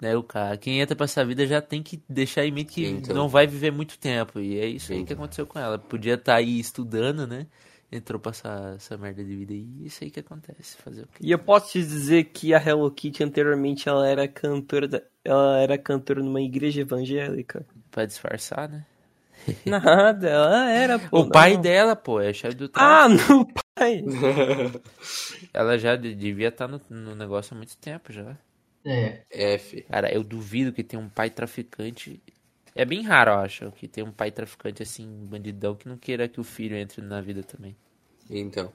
né? O cara, quem entra pra essa vida já tem que deixar em mente que Então. não vai viver muito tempo. E é isso aí que aconteceu com ela. Podia estar aí estudando, né? Entrou pra essa, essa merda de vida. E isso aí que acontece. Fazer o quê? E eu posso te dizer que a Hello Kitty anteriormente ela era cantora, da- ela era cantora numa igreja evangélica. Pra disfarçar, né? Nada, ela era. pô, O pai não. dela, pô, é chefe do Ah, tráfico. no pai. Ela já de- devia estar no, no negócio há muito tempo já. É, F. Cara, eu duvido que tenha um pai traficante. É bem raro, eu acho, que tem um pai traficante assim, bandidão, que não queira que o filho entre na vida também. Então.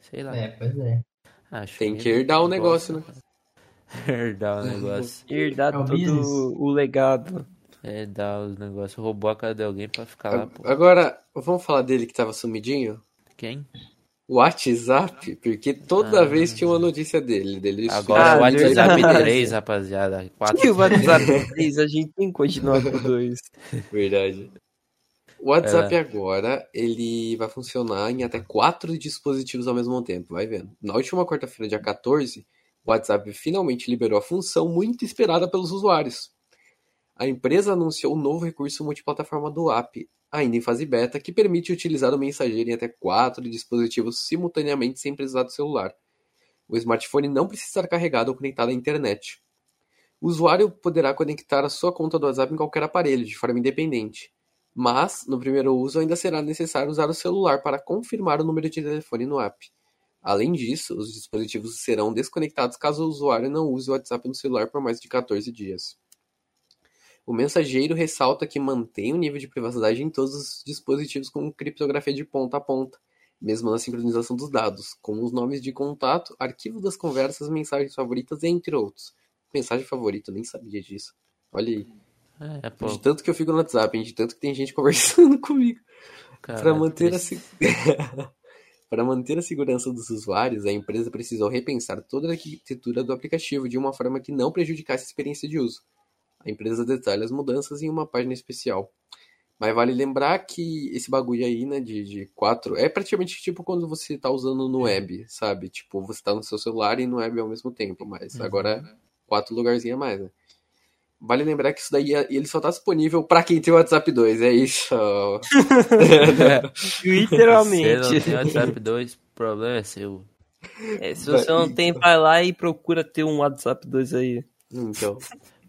Sei lá. é, pois é. Acho Tem que herdar o negócio, né? Herdar o negócio. Herdar É o todo o legado. Herdar os negócios. Roubou a casa de alguém pra ficar lá, pô. Agora, vamos falar dele que tava sumidinho? Quem? O WhatsApp, porque toda Ah. vez tinha uma notícia dele. dele Agora Ah, o WhatsApp verdade. 3, rapaziada. 4. E o WhatsApp 3, a gente tem que continuar com o 2. Verdade. O WhatsApp agora, ele vai funcionar em até quatro dispositivos ao mesmo tempo, vai vendo. Na última quarta-feira, dia 14, o WhatsApp finalmente liberou a função muito esperada pelos usuários. A empresa anunciou um novo recurso multiplataforma do app, ainda em fase beta, que permite utilizar o mensageiro em até quatro dispositivos simultaneamente sem precisar do celular. O smartphone não precisa estar carregado ou conectado à internet. O usuário poderá conectar a sua conta do WhatsApp em qualquer aparelho, de forma independente. Mas, no primeiro uso, ainda será necessário usar o celular para confirmar o número de telefone no app. Além disso, os dispositivos serão desconectados caso o usuário não use o WhatsApp no celular por mais de 14 dias. O mensageiro ressalta que mantém o nível de privacidade em todos os dispositivos com criptografia de ponta a ponta, mesmo na sincronização dos dados, com os nomes de contato, arquivo das conversas, mensagens favoritas, entre outros. Mensagem favorita, nem sabia disso. Olha aí. É, pô. De tanto que eu fico no WhatsApp, hein? de tanto que tem gente conversando comigo. Para manter, a se- Para manter a segurança dos usuários, a empresa precisou repensar toda a arquitetura do aplicativo de uma forma que não prejudicasse a experiência de uso. A empresa detalha as mudanças em uma página especial. Mas vale lembrar que esse bagulho aí, né, de, de quatro, é praticamente tipo quando você tá usando no web, sabe? Tipo, você tá no seu celular e no web ao mesmo tempo, mas agora é quatro lugarzinhos a mais, né? Vale lembrar que isso daí ele só tá disponível pra quem tem o WhatsApp 2, é isso. Literalmente. Você não tem WhatsApp 2, o problema é seu. É, se você não tem, vai lá e procura ter um WhatsApp 2 aí. Então,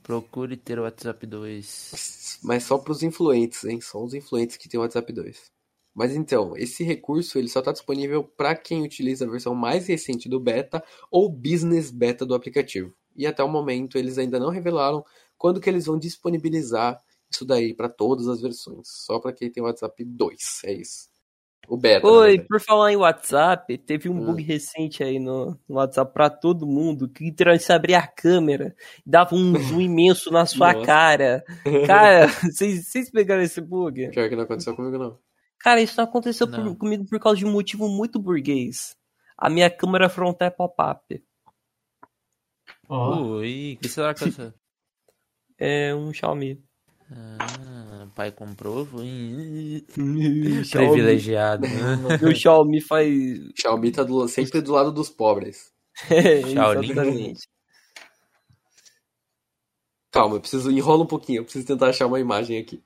Procure ter o WhatsApp 2. mas só pros influentes, hein? Só os influentes que tem o WhatsApp 2. Mas então, esse recurso ele só está disponível para quem utiliza a versão mais recente do beta ou business beta do aplicativo. E até o momento eles ainda não revelaram quando que eles vão disponibilizar isso daí para todas as versões. Só para quem tem o WhatsApp 2, é isso. O beta. Oi, por falar em WhatsApp, teve um Hum. bug recente aí no, no WhatsApp pra todo mundo, que literalmente você abria a câmera, dava um zoom imenso na sua Nossa. cara. Cara, vocês vocês pegaram esse bug? Pior que não aconteceu comigo não. Cara, isso não aconteceu por- Não. comigo por causa de um motivo muito burguês. A minha câmera frontal é pop-up. Ó, Ui, que celular que é? É um Xiaomi. Ah, pai comprou. Xiaomi. Privilegiado? Meu Xiaomi faz. Xiaomi tá do- sempre do lado dos pobres. É, exatamente. Calma, eu preciso enrola um pouquinho, eu preciso tentar achar uma imagem aqui.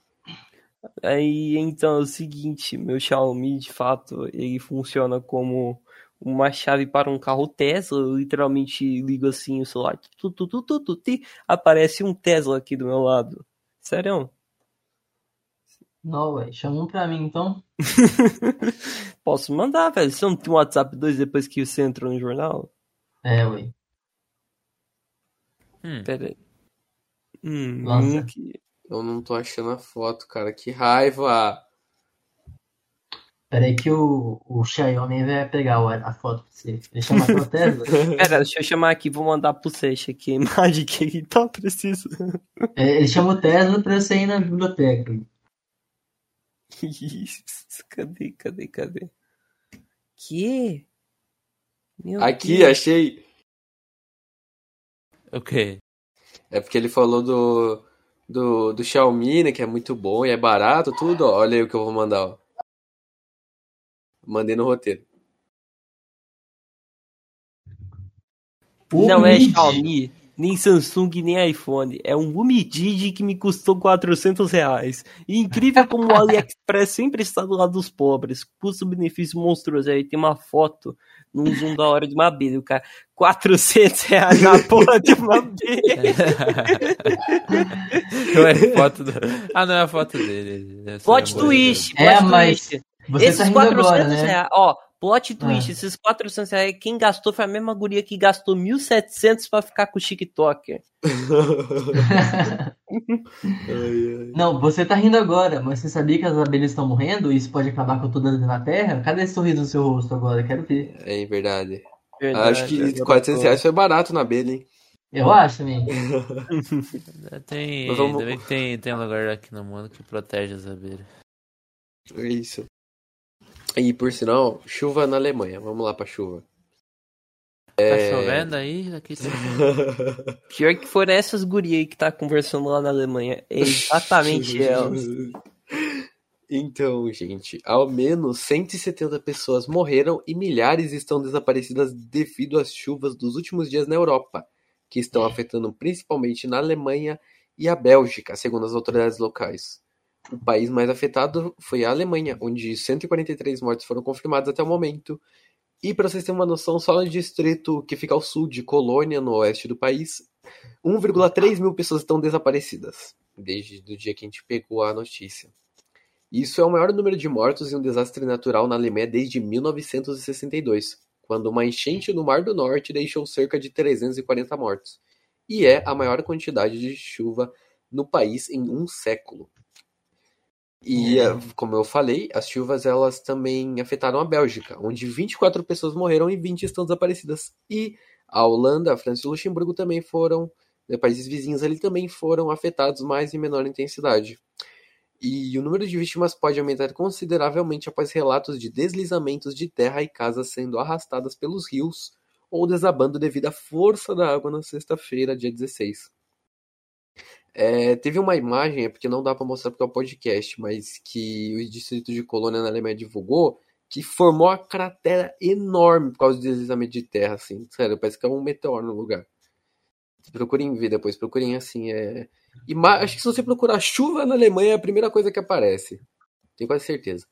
Aí, então, é o seguinte, meu Xiaomi, de fato, ele funciona como uma chave para um carro Tesla. Eu literalmente ligo assim o celular, tu, tu, tu, tu, tu, ti, aparece um Tesla aqui do meu lado. Sério? não, ué. Chama um pra mim, então. Posso mandar, velho. Você não tem um WhatsApp 2 depois que você entrou no jornal? É, ué. Hum, Pera aí. Hum, Nossa. que- Eu não tô achando a foto, cara. Que raiva! Pera aí que o, o Xiaomi vai pegar o- a foto pra você. Ele chama a Tesla. Pera, deixa eu chamar aqui, vou mandar pro Seixo aqui a imagem que ele tá precisando. É, Ele chama o Tesla pra você ir na biblioteca. Isso, cadê, cadê, cadê? Que? Meu Aqui, Deus. achei. ok. É porque ele falou do, do, do Xiaomi, né? Que é muito bom e é barato, tudo. ó. Olha aí o que eu vou mandar, ó. Mandei no roteiro. Não é. Xiaomi, nem Samsung, nem iPhone. É um Umidigi que me custou 400 reais. E incrível como o AliExpress sempre está do lado dos pobres. Custo-benefício monstruoso. Aí tem uma foto num zoom da hora de uma abelha. O cara, 400 reais na porra de uma abelha. Não é foto do... Ah, não é a foto dele. Plot é boa. twist, plot É, mas twist. Você Esses tá rindo 400 agora, né? reais, ó, plot twist, Ah. esses 400 reais, quem gastou foi a mesma guria que gastou 1.700 pra ficar com o TikToker. Não, você tá rindo agora, mas você sabia que as abelhas estão morrendo e isso pode acabar com toda a vida na Terra? Cadê esse sorriso no seu rosto agora? Quero ver. É verdade. Verdade, Acho que agora 400 tô- reais foi barato na abelha, hein? Eu acho também. Tem, vamos- Ainda bem que tem, tem um lugar aqui no mundo que protege as abelhas. É Isso. E por sinal, chuva na Alemanha. Vamos lá pra chuva. Tá chovendo aí? Aqui tá... Pior que foram essas gurias aí que tá conversando lá na Alemanha. É exatamente elas. Então, gente, ao menos 170 pessoas morreram e milhares estão desaparecidas devido às chuvas dos últimos dias na Europa, que estão afetando principalmente na Alemanha e a Bélgica, segundo as autoridades locais. O país mais afetado foi a Alemanha, onde 143 mortes foram confirmadas até o momento. E para vocês terem uma noção, só no distrito que fica ao sul de Colônia, no oeste do país, 1,3 mil pessoas estão desaparecidas, desde o dia que a gente pegou a notícia. Isso é o maior número de mortos em um desastre natural na Alemanha desde 1962, quando uma enchente no Mar do Norte deixou cerca de 340 mortos. E é a maior quantidade de chuva no país em um século. E, eh, como eu falei, as chuvas elas também afetaram a Bélgica, onde 24 pessoas morreram e 20 estão desaparecidas. E a Holanda, a França e o Luxemburgo também foram, né, países vizinhos ali também foram afetados, mas em menor intensidade. E o número de vítimas pode aumentar consideravelmente após relatos de deslizamentos de terra e casas sendo arrastadas pelos rios ou desabando devido à força da água na sexta-feira, dia 16. É, teve uma imagem, é porque não dá para mostrar porque é o podcast, mas que o distrito de Colônia na Alemanha divulgou que formou uma cratera enorme por causa do deslizamento de terra, assim. Sério, parece que é um meteoro no lugar. Procurem ver depois, procurem assim, é... Ima... Acho que se você procurar chuva na Alemanha é a primeira coisa que aparece. Tenho quase certeza.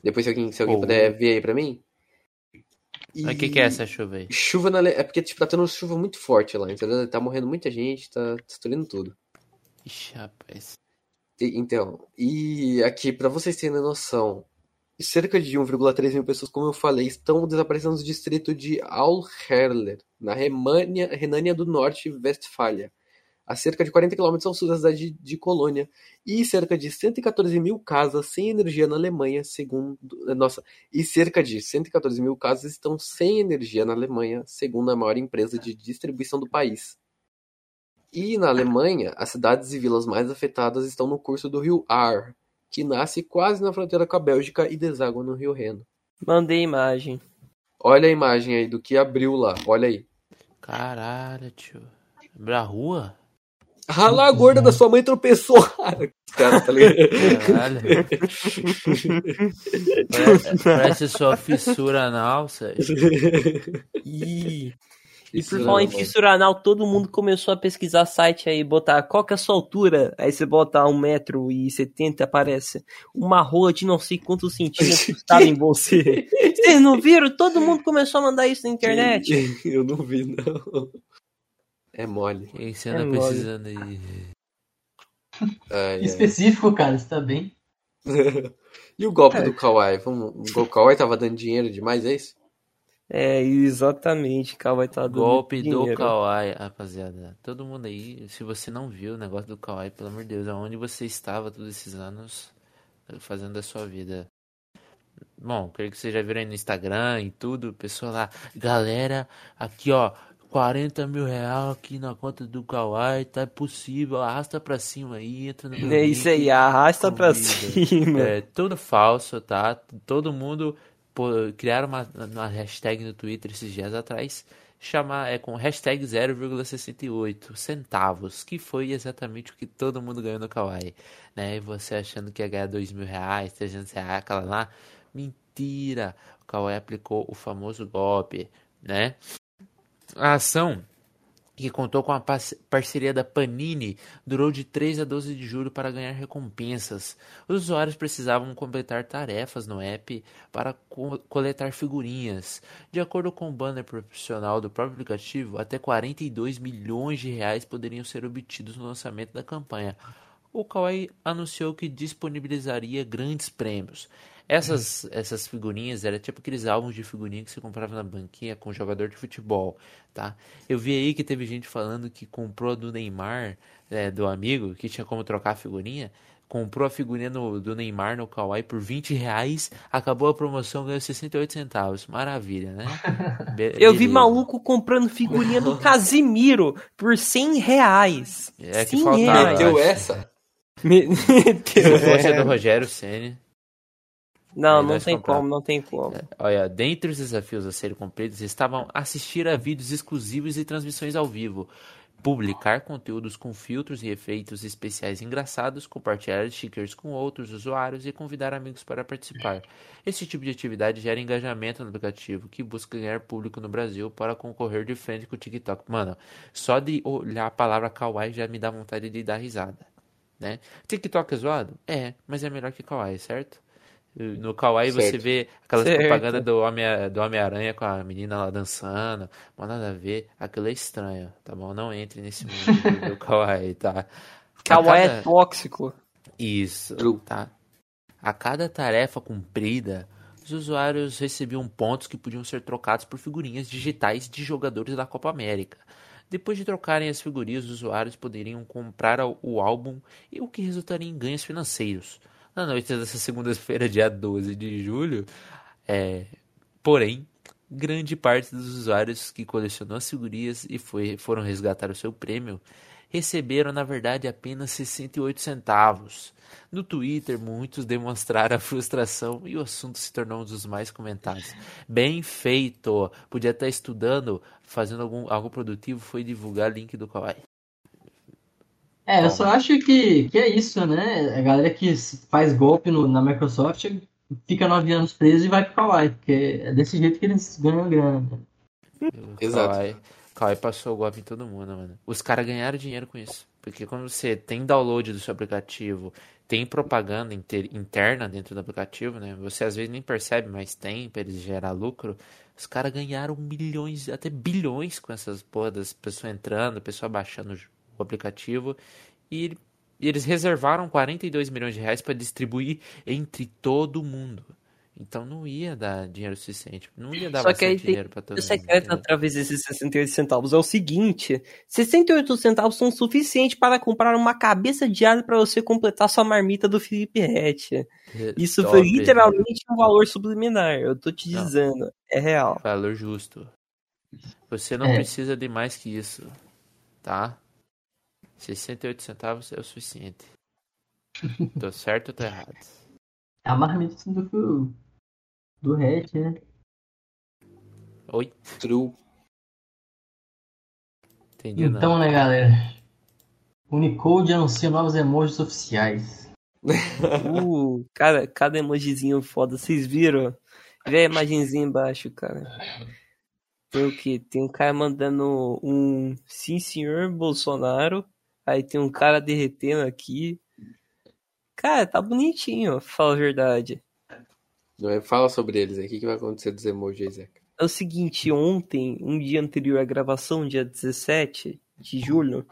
Depois se alguém, se alguém Oh. puder ver aí pra mim. E... O que, que é essa chuva aí? Chuva na. É porque tipo, tá tendo chuva muito forte lá, entendeu? Tá morrendo muita gente, tá destruindo tudo. Ixi, rapaz. E- Então, e aqui, pra vocês terem noção, cerca de 1,3 mil pessoas, como eu falei, estão desaparecendo no distrito de Aulherler, na Remânia, Renânia do Norte Westfália, a cerca de 40 quilômetros ao sul da cidade de, de Colônia, e cerca de 114 mil casas sem energia na Alemanha, segundo. Nossa, e cerca de 114 mil casas estão sem energia na Alemanha, segundo a maior empresa de distribuição do país. E na Alemanha, as cidades e vilas mais afetadas estão no curso do rio Aar, que nasce quase na fronteira com a Bélgica e deságua no rio Reno. Mandei imagem. Olha a imagem aí do que abriu lá, olha aí. Caralho, tio. Pra rua? Lá, a gorda da sua mãe tropeçou. Cara, tá ligado? Caralho. Parece, sua fissura anal, Sérgio. Ih. E por falar em fissura anal, todo mundo começou a pesquisar site aí, botar qual que é a sua altura. Aí você bota 1,70m, aparece uma rola de não sei quantos centímetros estava em você. Vocês não viram? Todo mundo começou a mandar isso na internet. Eu não vi, não. É mole. O que você É precisando aí? Ai, ai. Específico, cara, você tá bem? E o golpe É. do Kawhi? Vamos... O Kawhi tava dando dinheiro demais, é isso? É, exatamente, vai estar dando Golpe do dinheiro. Kawhi, rapaziada. Todo mundo aí, se você não viu o negócio do Kawhi, pelo amor de Deus, aonde você estava todos esses anos eh, fazendo a sua vida? Bom, creio que vocês já viram aí no Instagram e tudo, pessoal lá, galera, aqui ó, 40 mil real aqui na conta do Kawhi, tá possível, arrasta pra cima aí, entra no meu É isso aí, arrasta pra Convida. cima. É tudo falso, tá? Todo mundo pô, criaram uma, uma hashtag no Twitter esses dias atrás, chamar é com hashtag 0,68 centavos, que foi exatamente o que todo mundo ganhou no Kawaii, né? E você achando que ia ganhar 2 mil reais, 300 reais, aquela lá, mentira! O Kawaii aplicou o famoso golpe, né? A ação que contou com a parce- parceria da Panini, durou de 3 a 12 de julho para ganhar recompensas. Os usuários precisavam completar tarefas no app para co- coletar figurinhas. De acordo com o banner profissional do próprio aplicativo, até 42 milhões de reais poderiam ser obtidos no lançamento da campanha. O Kawaii anunciou que disponibilizaria grandes prêmios. Essas, essas figurinhas eram tipo aqueles álbuns de figurinha que você comprava na banquinha com jogador de futebol, tá? Eu vi aí que teve gente falando que comprou a do Neymar, é, do amigo, que tinha como trocar a figurinha. comprou a figurinha no, do Neymar no Kawaii por 20 reais, acabou a promoção, ganhou 68 centavos. Maravilha, né? Be Eu vi maluco comprando figurinha do Casimiro por 100 reais. É que faltava. Meteu essa? Meteu. Se fosse do Rogério Ceni. Não, não tem comprar. como, não tem como. É, olha, dentre os desafios a serem cumpridos estavam assistir a vídeos exclusivos e transmissões ao vivo, publicar conteúdos com filtros e efeitos especiais engraçados, compartilhar stickers com outros usuários e convidar amigos para participar. Esse tipo de atividade gera engajamento no aplicativo, que busca ganhar público no Brasil para concorrer de frente com o TikTok. Mano, só de olhar a palavra kawaii já me dá vontade de dar risada, né? TikTok é zoado? É, mas é melhor que kawaii, certo? No Kawaii certo. você vê aquelas certo. propagandas do Homem-Aranha do Homem com a menina lá dançando. Mas nada a ver. Aquilo é estranho, tá bom? Não entre nesse mundo do Kawaii, tá? Kawaii cada... é tóxico. Isso, tá? A cada tarefa cumprida, os usuários recebiam pontos que podiam ser trocados por figurinhas digitais de jogadores da Copa América. Depois de trocarem as figurinhas, os usuários poderiam comprar o álbum e o que resultaria em ganhos financeiros na noite dessa segunda-feira, dia 12 de julho. É, porém, grande parte dos usuários que colecionou as figurinhas e foi, foram resgatar o seu prêmio receberam, na verdade, apenas 68 centavos. No Twitter, muitos demonstraram a frustração e o assunto se tornou um dos mais comentados. Bem feito! Podia estar estudando, fazendo algum, algo produtivo, foi divulgar o link do Kawaii. É, eu só acho que, que é isso, né? A galera que faz golpe no, na Microsoft fica nove anos preso e vai pro Kawaii, porque é desse jeito que eles ganham grana. Exato. Kawaii, Kawaii passou o golpe em todo mundo, mano. Os caras ganharam dinheiro com isso. Porque quando você tem download do seu aplicativo, tem propaganda inter, interna dentro do aplicativo, né? Você às vezes nem percebe, mas tem para eles gerar lucro. Os caras ganharam milhões, até bilhões com essas porra das pessoas entrando, pessoa baixando o aplicativo, e, e eles reservaram 42 milhões de reais para distribuir entre todo mundo. Então não ia dar dinheiro suficiente. Não ia dar Só que aí dinheiro para todo mundo. O secreto através desses 68 centavos é o seguinte: 68 centavos são suficientes para comprar uma cabeça de alho para você completar sua marmita do Felipe Rett. É, Isso Top, foi literalmente um valor subliminar. Eu tô te dizendo. Não. É real. Valor justo. Você não é. precisa de mais que isso. Tá? 68 centavos é o suficiente. tô certo ou tô errado? É a marmita do, do Red, né? Oi? True. Entendi, então, não. né, galera? Unicode anuncia novos emojis oficiais. uh, cara, cada emojizinho foda. Vocês viram? Vê a imagenzinha embaixo, cara. Tem o que? Tem um cara mandando um sim senhor Bolsonaro Aí tem um cara derretendo aqui. Cara, tá bonitinho, fala a verdade. Fala sobre eles aí. O que vai acontecer dos emojis, Zeca? É o seguinte, ontem, um dia anterior à gravação, dia 17 de julho,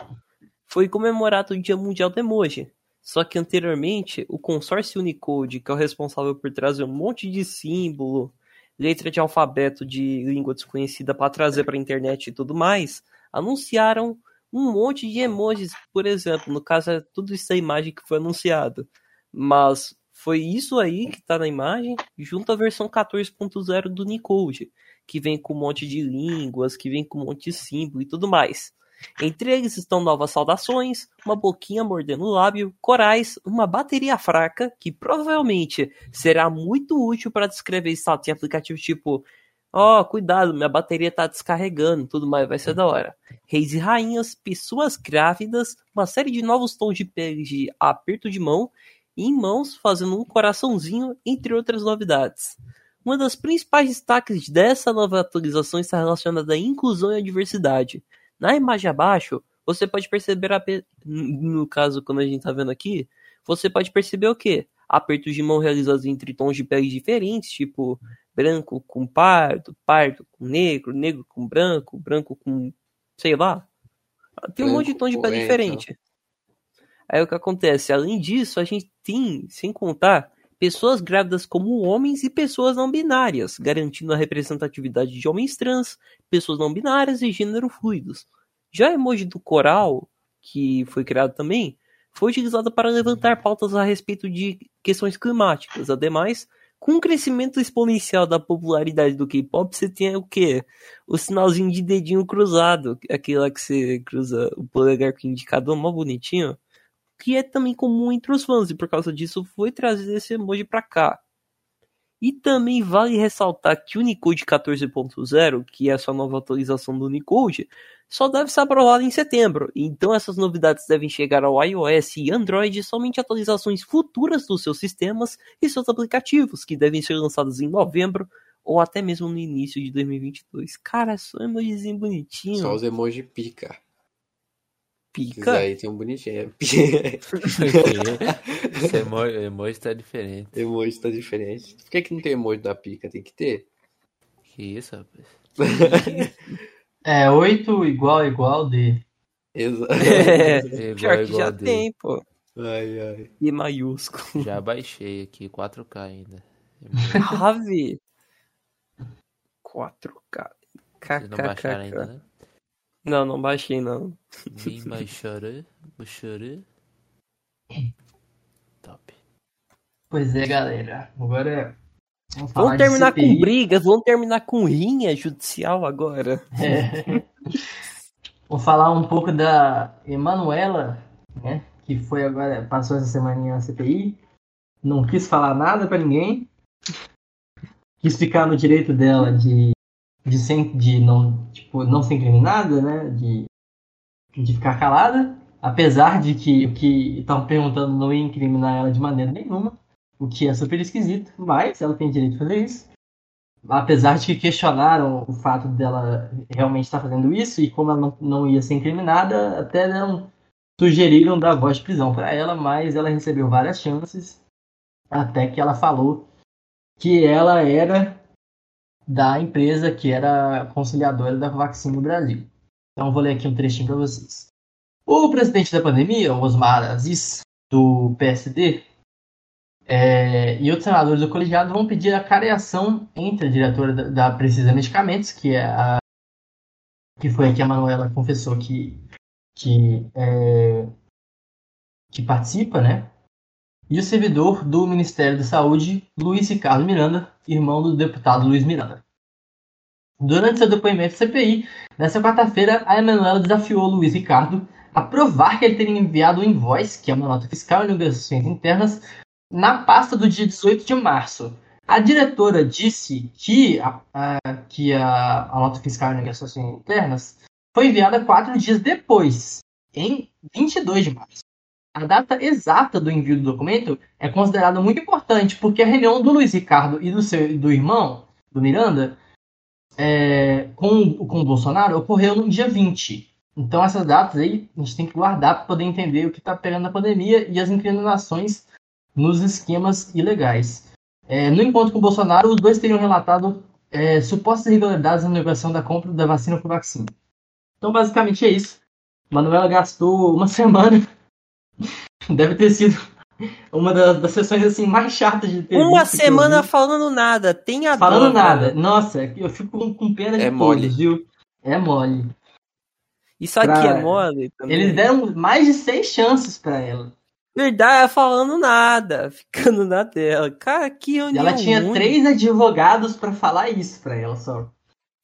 foi comemorado o Dia Mundial do Emoji. Só que anteriormente, o consórcio Unicode, que é o responsável por trazer um monte de símbolo, letra de alfabeto de língua desconhecida para trazer para a internet e tudo mais, anunciaram um monte de emojis, por exemplo. No caso, é tudo isso a imagem que foi anunciado. Mas foi isso aí que está na imagem, junto à versão 14.0 do Unicode, que vem com um monte de línguas, que vem com um monte de símbolo e tudo mais. Entre eles estão novas saudações, uma boquinha mordendo o lábio, corais, uma bateria fraca, que provavelmente será muito útil para descrever status em aplicativos tipo Ó, oh, cuidado, minha bateria tá descarregando, tudo mais, vai ser da hora. Reis e rainhas, pessoas grávidas, uma série de novos tons de pele de aperto de mão e em mãos fazendo um coraçãozinho, entre outras novidades. Uma das principais destaques dessa nova atualização está relacionada à inclusão e à diversidade. Na imagem abaixo, você pode perceber, a... no caso, quando a gente está vendo aqui, você pode perceber o que? Apertos de mão realizados entre tons de pele diferentes, tipo branco com pardo, pardo com negro, negro com branco, branco com sei lá. Tem um monte de tom de pele diferente. Aí o que acontece? Além disso, a gente tem, sem contar, pessoas grávidas como homens e pessoas não binárias, garantindo a representatividade de homens trans, pessoas não binárias e gênero fluidos. Já o emoji do coral, que foi criado também, foi utilizada para levantar pautas a respeito de questões climáticas. Ademais, com o crescimento exponencial da popularidade do K-pop, você tem o quê? O sinalzinho de dedinho cruzado, aquele lá que você cruza o polegar com o indicador, mó bonitinho, que é também comum entre os fãs, e por causa disso foi trazer esse emoji pra cá. E também vale ressaltar que o Unicode 14.0, que é a sua nova atualização do Unicode, só deve ser aprovado em setembro. Então essas novidades devem chegar ao iOS e Android somente atualizações futuras dos seus sistemas e seus aplicativos, que devem ser lançados em novembro ou até mesmo no início de 2022. Cara, é só emojizinho bonitinho. Só os emojis pica. Pica. Aí tem um bonitinho. Esse emoji, emoji tá diferente. emoji tá diferente. Por que, que não tem emoji da pica? Tem que ter. Que isso, rapaz? É 8 igual igual de. Exato. É, Igual, pior que igual já dele. tem, pô. Ai, ai. E maiúsculo. Já baixei aqui, 4K ainda. Ave. 4K. Vocês não baixaram ainda, KKK. né? Não, não baixei não. Nem baixaram. Baixaram. Top. Pois é, galera. Agora. Vamos, Vamos terminar com brigas, vamos terminar com rinha judicial agora. É. Vou falar um pouco da Emanuela, né? Que foi agora, passou essa semaninha na CPI. Não quis falar nada pra ninguém. Quis ficar no direito dela de, de, de não, tipo, não ser incriminada, né? De, de ficar calada. Apesar de que o que estavam perguntando não ia incriminar ela de maneira nenhuma. O que é super esquisito. Mas ela tem direito de fazer isso apesar de que questionaram o fato dela realmente estar fazendo isso e como ela não, não ia ser incriminada, até não sugeriram dar voz de prisão para ela, mas ela recebeu várias chances até que ela falou que ela era da empresa que era conciliadora da vacina no Brasil. Então vou ler aqui um trechinho para vocês. O presidente da pandemia, Osmar Aziz, do PSD, é, e outros senadores do colegiado vão pedir a careação entre a diretora da, da Precisa Medicamentos, que é a que foi a que a Manuela confessou que que, é, que participa, né? E o servidor do Ministério da Saúde, Luiz Ricardo Miranda, irmão do deputado Luiz Miranda. Durante seu depoimento à CPI, nessa quarta-feira, a Emanuela desafiou Luiz Ricardo a provar que ele teria enviado o invoice, que é uma nota fiscal e negociações internas, na pasta do dia 18 de março. A diretora disse que a, a- que a, a nota fiscal e negociações internas foi enviada quatro dias depois, em 22 de março. A data exata do envio do documento é considerada muito importante, porque a reunião do Luiz Ricardo e do seu do irmão, do Miranda, é, com, com o Bolsonaro, ocorreu no dia 20. Então essas datas aí a gente tem que guardar para poder entender o que está pegando na pandemia e as incriminações nos esquemas ilegais. É, no encontro com o Bolsonaro, os dois teriam relatado é, supostas irregularidades na negociação da compra da vacina com vacina. Então, basicamente é isso. Manuela gastou uma semana. Deve ter sido uma das, das sessões assim mais chatas de ter Uma semana falando nada, tem a falando dó, nada. cara. Nossa, eu fico com, com pena de É todos, mole. viu? É mole. Isso aqui Pra- é mole também. Eles deram mais de seis chances pra ela. Verdade, falando nada, ficando na tela. Cara, que reunião ela tinha ruim. três advogados pra falar isso pra ela só.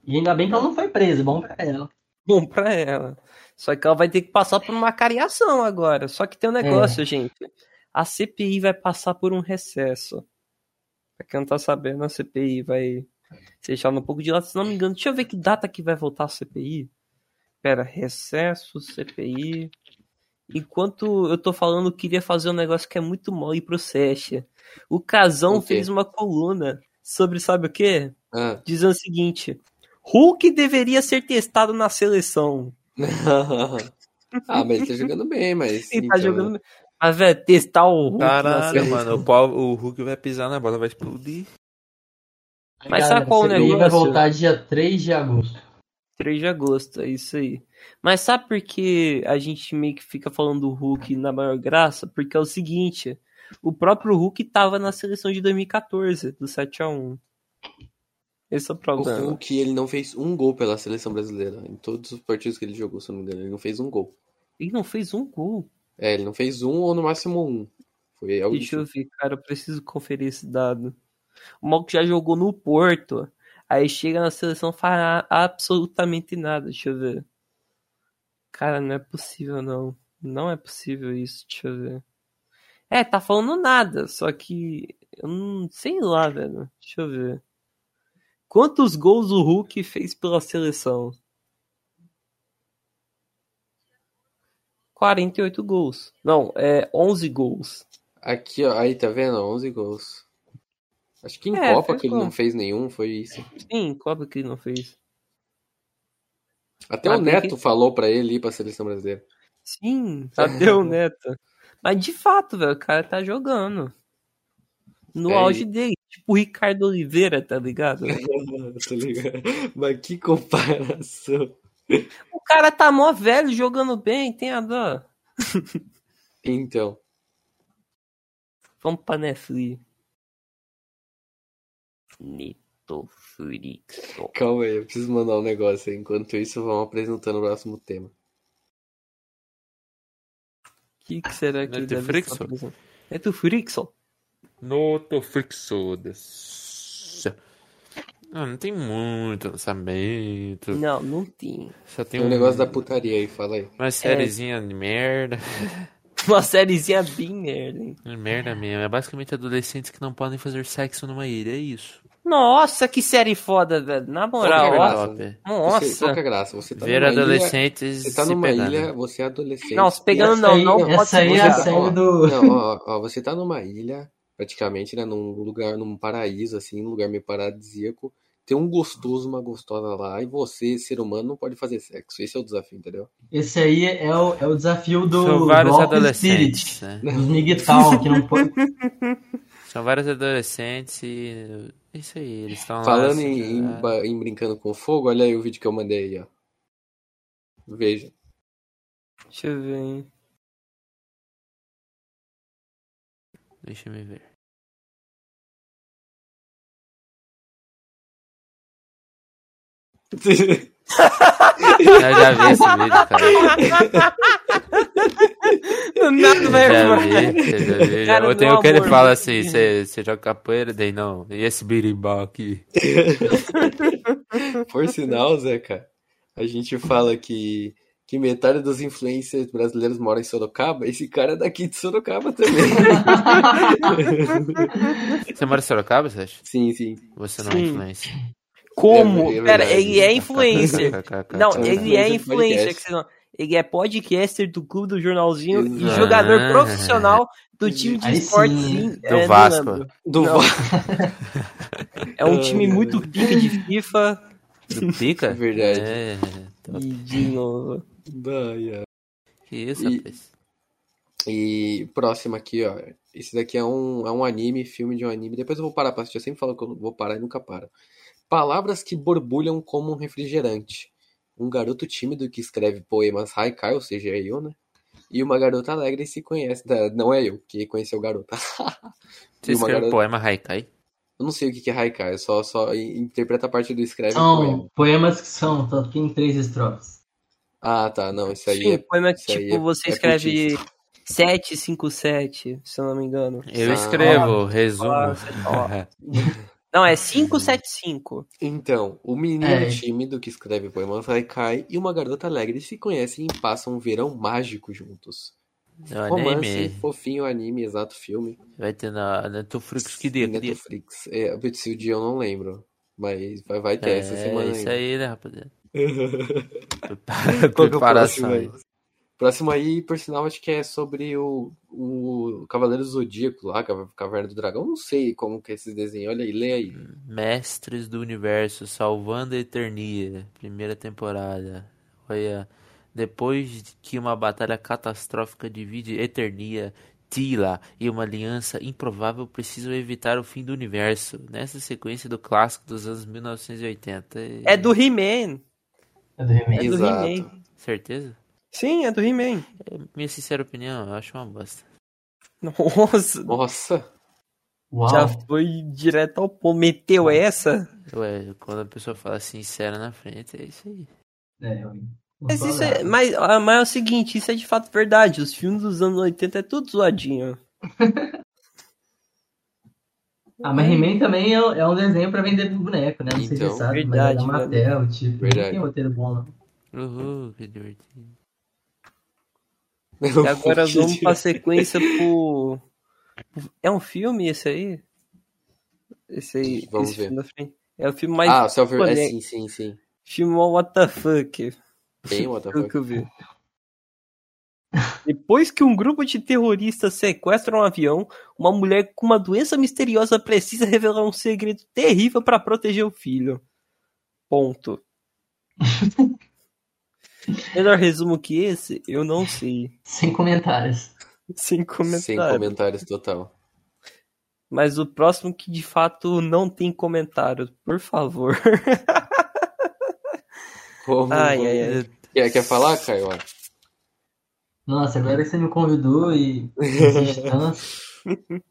E ainda bem que ela não foi presa, bom pra ela. Bom pra ela. Só que ela vai ter que passar por uma cariação agora. Só que tem um negócio, gente. A CPI vai passar por um recesso. Pra quem não tá sabendo, a CPI vai ser deixada um pouco de lado. Se não me engano, deixa eu ver que data que vai voltar a CPI. Pera, recesso, CPI. Enquanto eu tô falando, eu queria fazer um negócio que é muito mole pro Sesha. O Casão fez uma coluna sobre, sabe o quê? Ah. Dizendo o seguinte: Hulk deveria ser testado na seleção. ah, mas ele tá jogando bem, mas. Ele tá então, jogando. Mas, velho, testar o Hulk Caralho, mano, o, pau, o Hulk vai pisar na bola, vai explodir. Mas sabe qual o CPI vai negócio? voltar dia 3 de agosto. 3 de agosto, é isso aí. Mas sabe por que a gente meio que fica falando do Hulk na maior graça? Porque é o seguinte: o próprio Hulk tava na seleção de 2014, do 7x1. Esse é o O. Hulk, ele não fez um gol pela seleção brasileira. Em todos os partidos que ele jogou, se não me engano, ele não fez um gol. Ele não fez um gol. É, ele não fez um ou no máximo um. Foi Deixa eu ver, cara, eu preciso conferir esse dado. O Malco já jogou no Porto, aí chega na seleção faz absolutamente nada, deixa eu ver. Cara, não é possível não. Não é possível isso, deixa eu ver. É, tá falando nada, só que eu não sei lá, velho. Deixa eu ver. Quantos gols o Hulk fez pela seleção? 48 gols. Não, é 11 gols. Aqui, ó, aí tá vendo? 11 gols. Acho que em É, Copa que ele gol. não fez nenhum, foi isso. Sim, Copa que ele não fez. Até Ah, o Neto que- falou pra ele ir pra seleção brasileira. Sim, Tadeu Neto. Mas de fato, velho, o cara tá jogando. No É, auge dele. Tipo o Ricardo Oliveira, tá ligado? tá ligado? Mas que comparação. o cara tá mó velho jogando bem, tem a dó. Então, Vamos pra Netflix. Netflix. calma aí, eu preciso mandar um negócio aí. Enquanto isso, vamos apresentando o próximo tema. O que, que será que Netflix? Netflix? Netflix. Não, não tem muito lançamento. Não, não tem. Só tem Tem um um negócio da putaria aí, fala aí. uma sériezinha de merda. Uma sériezinha bem merda, hein? Merda mesmo. É basicamente adolescentes que não podem fazer sexo numa ilha. É isso. Nossa, que série foda, velho. Na Qual que moral, é a ó. graça? top. Você, Nossa. qual que é graça? Você tá Ver numa ilha, adolescentes você tá numa pegando. ilha, você é adolescente. Não, se pegando Essa não, aí- não pode essa ser aí é a você. série do- Não, ó, ó, você tá numa ilha, praticamente, né, num lugar, num paraíso, assim, num lugar meio paradisíaco. Tem um gostoso, uma gostosa lá, e você, ser humano, não pode fazer sexo. Esse é o desafio, entendeu? Esse aí é o, é o desafio do, São vários adolescentes. Spirit, Né? dos Miguel, que não pode. São vários adolescentes e. É isso aí. Eles estão lá. Falando assim, em, em ba- em brincando com fogo, olha aí o vídeo que eu mandei aí, ó. Veja. Deixa eu ver, hein? Deixa eu ver. Eu já vi esse vídeo, cara. Nada vai Já arrumar. vi, eu já vi. Cara, Ou tem meu o que ele fala assim: você você joga capoeira? Daí não. E esse birimbau aqui? Por sinal, Zé, cara, a gente fala que, que metade dos influencers brasileiros moram em Sorocaba. Esse cara é daqui de Sorocaba também. Você mora em Sorocaba, você acha? sim, sim. Você não é Sim. influencer. Como? É- é Pera, ele é influencer. Não, É ele é influencer Ele é podcaster do Clube do Jornalzinho e Exato. jogador profissional do time de esportes. sim. sim, Do é, Vasco. Do Não. Va- É um time muito pica de FIFA Do Pica? Verdade. É. e de novo. Que isso, E- rapaz? E próximo aqui, ó. Esse daqui é um, é um anime, filme de um anime. Depois eu vou parar pra assistir. Eu sempre falo que eu vou parar e nunca paro. Palavras que borbulham como um refrigerante. Um garoto tímido que escreve poemas haikai, ou seja, é eu, né? E uma garota alegre se conhece. Não é eu que conheceu o garoto. Você uma escreve garota- poema Haikai? Eu não sei o que é haikai, eu só, só interpreta a parte do escreve São poema. poemas que são, só tem três estrofes. Ah, tá. Não, isso aí Sim, é. poema que tipo é- você é escreve putice. 757, se eu não me engano. Eu Ah. escrevo, resumo. Ah, ó. Não, é 575. Então, o menino É. tímido que escreve poemas haikai e uma garota alegre se conhecem e passam um verão mágico juntos. No Romance, anime. fofinho anime, exato filme. Vai ter na Netflix que dia? Que dia? Netflix. É, se o dia eu não lembro. Mas vai, vai ter essa semana É isso ainda. aí, né, rapaziada? Qual próximo aí. por sinal, acho que é sobre o, o Cavaleiro do Zodíaco lá, Caverna do Dragão. Não sei como que é esse desenho. Olha aí, lê aí. Mestres do Universo, Salvando a Eternia, primeira temporada. Olha, depois que uma batalha catastrófica divide Eternia, Tila e uma aliança improvável precisam evitar o fim do universo. Nessa sequência do clássico dos anos 1980. É do He-Man. É do He-Man. É do Exato. He-Man. Certeza? Sim, é do He-Man. É minha sincera opinião, eu acho uma bosta. Nossa, Nossa! Uau. já foi direto ao ponto. Meteu essa? Ué, quando a pessoa fala sincera na frente, é isso aí. É, eu- Mas, isso é, mas, ah, mas é o seguinte, isso é de fato verdade. Os filmes dos anos 80 é tudo zoadinho. Ah, mas He-Man também é, é um desenho pra vender boneco, né? Não sei se Então, você sabe, verdade, mas é da Mattel, tipo, Verdade. não tem roteiro bom, não. Uhul, que divertido. E agora vamos pra sequência pro. É um filme esse aí? Esse aí. Vamos esse ver. É o filme mais. Ah, self é, sim, sim, sim. Filme What the fuck. Tem what the Pelo fuck. que eu vi. Depois que um grupo de terroristas sequestra um avião, uma mulher com uma doença misteriosa precisa revelar um segredo terrível para proteger o filho. Ponto. Melhor resumo que esse, eu não sei. Sem comentários. Sem comentário. Sem comentários total. Mas o próximo que de fato não tem comentário, por favor. Vamos, Ai, ai, ai. Quer, quer falar, Caio? Nossa, agora que você me convidou e.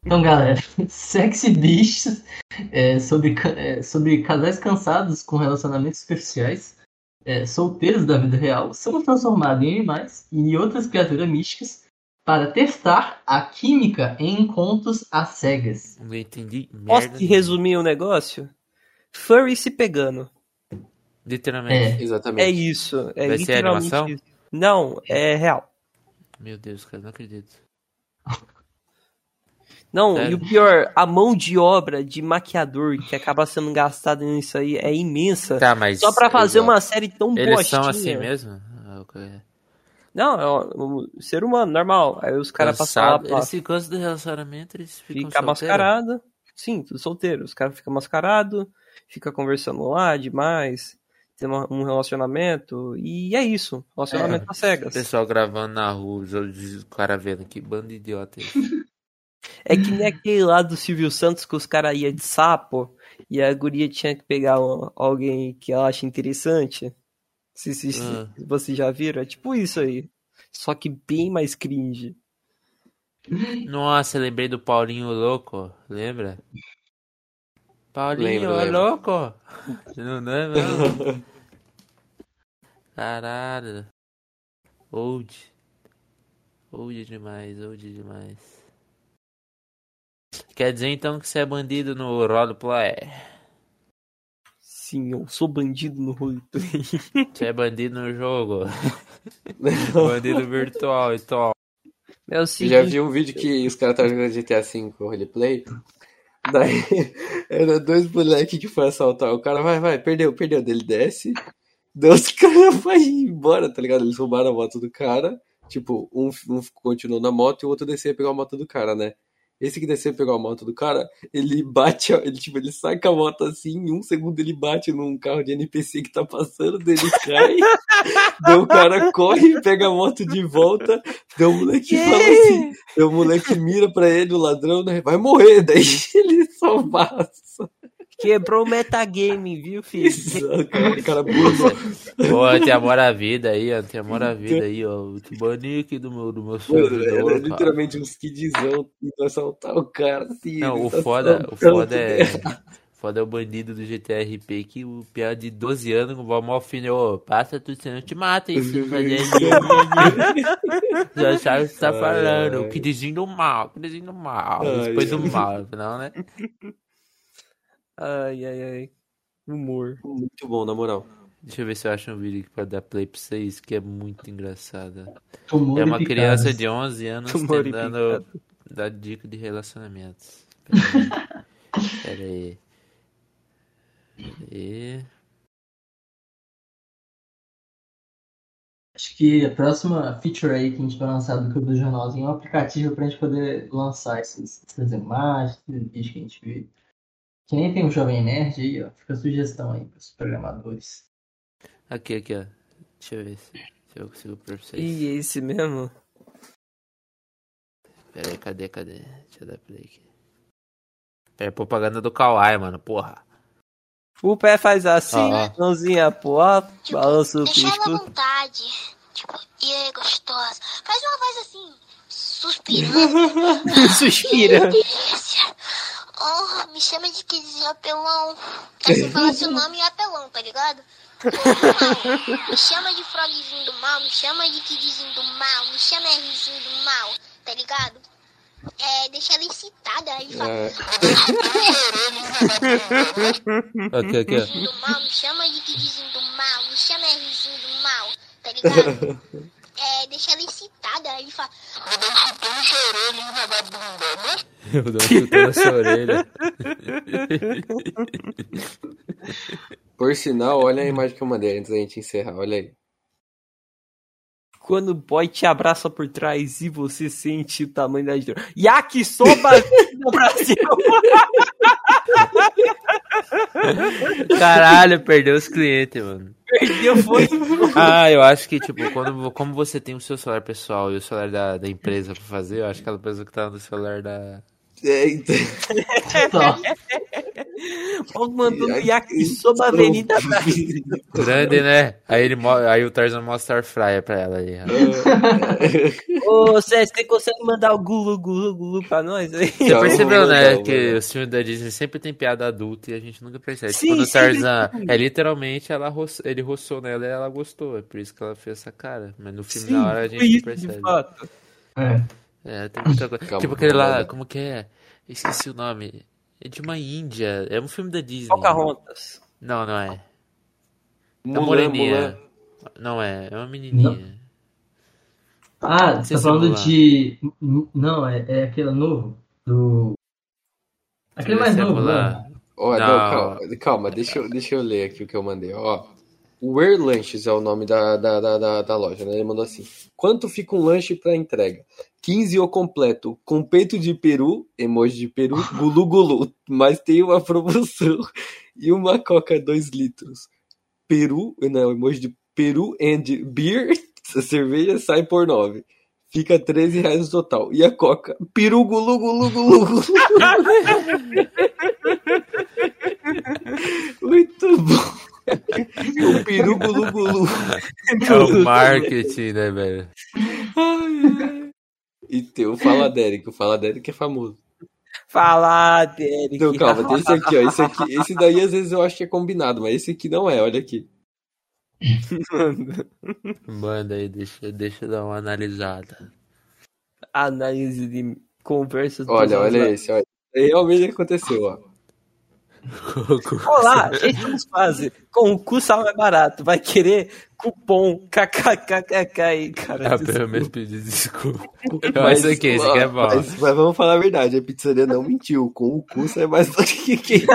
Então, galera, Sexy Bichos é sobre, é sobre casais cansados com relacionamentos superficiais, é, solteiros da vida real, são transformados em animais e outras criaturas místicas para testar a química em encontros às cegas. Não entendi Posso merda. te resumir o negócio? Furry se pegando. Literalmente. É. Exatamente. É isso. É Vai ser animação? isso. Não, é real. Meu Deus, cara, não acredito. Não, Sério? e o pior, a mão de obra de maquiador que acaba sendo gastada nisso aí é imensa. Tá, mas. Só pra fazer uma série tão Eles bostinha. são assim mesmo? Ah. Não, é um um ser humano, normal. Aí os caras passam lá pra Eles cansam do relacionamento, eles ficam ficar solteiros? mascarado. Sim, tudo solteiro. Os caras ficam mascarados, fica conversando lá demais, tem um relacionamento, e é isso. Relacionamento às O cegas. pessoal gravando na rua, os outros- o cara vendo que bando de idiota é. É que nem aquele lá do Silvio Santos que os caras iam de sapo e a guria tinha que pegar um- alguém que ela acha interessante. Se, se, se Ah. vocês já viram, é tipo isso aí. Só que bem mais cringe. Nossa, lembrei do Paulinho Louco, lembra? Paulinho Lembro, lembro. Louco! Não lembra? não? Caralho. Old. Old demais, old demais. Quer dizer então que você é bandido no roleplay? Sim, eu sou bandido no roleplay. Você é bandido no jogo? bandido virtual então. É o Eu seguinte, já vi um vídeo que os caras estavam jogando GTA V com roleplay. Daí, era dois moleques que foram assaltar. O cara vai, vai, perdeu, perdeu. Daí Ele desce. Daí os caras vão embora, tá ligado? Eles roubaram a moto do cara. Tipo, um, um continuou na moto e o outro desceu e pegou a moto do cara, né? Esse que desceu pegou a moto do cara, ele bate, ele, tipo, ele sai com a moto assim, em um segundo ele bate num carro de NPC que tá passando, daí ele cai, daí o cara corre, pega a moto de volta, daí o moleque fala assim, daí o moleque mira pra ele, o ladrão, né, vai morrer, daí ele só passa. Quebrou o metagame, viu, filho? O cara, o cara burro. Pô, tem amor à vida aí, ó. Tem amor à vida aí, ó. Te bani aqui do meu, do meu servidor, era cara. literalmente uns kidzão indo assaltar o cara, assim. Não, o tá foda, o foda é. Foda é o bandido do GTRP que o piá de 12 anos com o ô, passa tudo, senão eu te mato, hein? Se fazer Já sabe o que você tá falando. ai. O kidzinho do mal, o kidzinho do mal. Ai, Depois do mal, afinal, né? Ai, ai, ai. Humor. Muito bom, na moral. Deixa eu ver se eu acho um vídeo aqui pra dar play pra vocês, que é muito engraçado. Tumor É uma criança de 11 anos Tumor tentando dar dica de relacionamentos. Pera aí. Pera aí. Pera aí. Acho que a próxima feature aí que a gente vai lançar do Clube do Jornalzinho é um aplicativo pra gente poder lançar essas, essas imagens, esses vídeos que a gente vê. Que nem tem o Jovem Nerd aí, ó. Fica a sugestão aí pros programadores. Aqui, aqui, ó. Deixa eu ver se, se eu consigo pra vocês. E é esse mesmo? Pera aí, cadê, cadê? Deixa eu dar play aqui. Pera, propaganda do Kawaii, mano, porra. O pé faz assim, ó. mãozinha pro alto, balança o Deixa ela à vontade. Tipo, e aí, gostosa. Faz uma voz assim, suspirando. Suspira. Me chama de quezinho apelão. É se falasse o nome é apelão, tá ligado? Me chama de frogzinho do mal, me chama de kidzinho do mal, me chama Rzinho do mal, tá ligado? É, deixa ela excitada, aí fala, É, Aqui, do mal, me chama de kidzinho do mal, me chama Rzinho do mal, tá ligado? É, deixa ela excitada, aí fala, Eu dou um chute na sua orelha. por sinal, olha a imagem que eu mandei antes da gente encerrar, olha aí. Quando o boy te abraça por trás e você sente o tamanho da dor. Yakisoba no Brasil! Caralho, perdeu os clientes, mano. Perdeu, foi. Ah, eu acho que, tipo, quando, como você tem o seu celular pessoal e o celular da, da empresa pra fazer, eu acho que aquela pessoa que tá no celular da. É, então, Ó, mandando Yakisoba Avenida Brasil. Grande, né? Aí, ele, aí o Tarzan mostra a air fryer pra ela aí. Ô, César, você consegue mandar o gulu, gulu, gulu pra nós aí? Você Calma, percebeu, né? que os filmes da Disney sempre tem piada adulta e a gente nunca percebe. Sim, Quando o Tarzan sim. é literalmente ela roçou- ele roçou nela e ela gostou. É por isso que ela fez essa cara. Mas no filme, Sim, na hora, a gente não isso, de percebe. fato. É. É, tem muita coisa. Calma, tipo aquele lá. como que é? Esqueci o nome. É de uma Índia. É um filme da Disney. Pocahontas. Não, não é. É Mulan, moreninha. Mulan. Não é, é uma menininha. Ah, Não você sei tá se falando de. Não, é, é aquele novo. Do. Aquele mais é novo, Mulan. né? Ó, não, Não. calma, calma deixa, eu, deixa eu ler aqui o que eu mandei. Ó, Where Lanches é o nome da, da, da, da, da loja, né? Ele mandou assim: Quanto fica um lanche pra entrega? 15 o completo, com peito de peru, emoji de peru, gulu gulu. Mas tem uma promoção e uma coca 2 litros. Peru, não, emoji de peru and beer, cerveja sai por 9. Fica 13 reais no total. E a coca? Peru gulu gulu gulu gulu. Muito bom. O peru gulu gulu. É o marketing, né, velho? E tem o Fala Derek. O Fala Derek é famoso. Fala, Derek. Então, calma, tem esse aqui, ó. Esse, aqui, esse daí às vezes eu acho que é combinado, mas esse aqui não é, olha aqui. Manda aí, deixa, deixa eu dar uma analisada. Análise de conversas. Olha, olha esse, olha. Realmente aconteceu, ó. Olá, gente nos fase. Com o cu sal mais barato. Vai querer cupom kkkk aí, cara. Ah, pelo menos pedir desculpa. Mas, aqui, esse aqui é bom. Mas, mas vamos falar a verdade, a pizzaria não mentiu. Com o cu sai mais do que quem.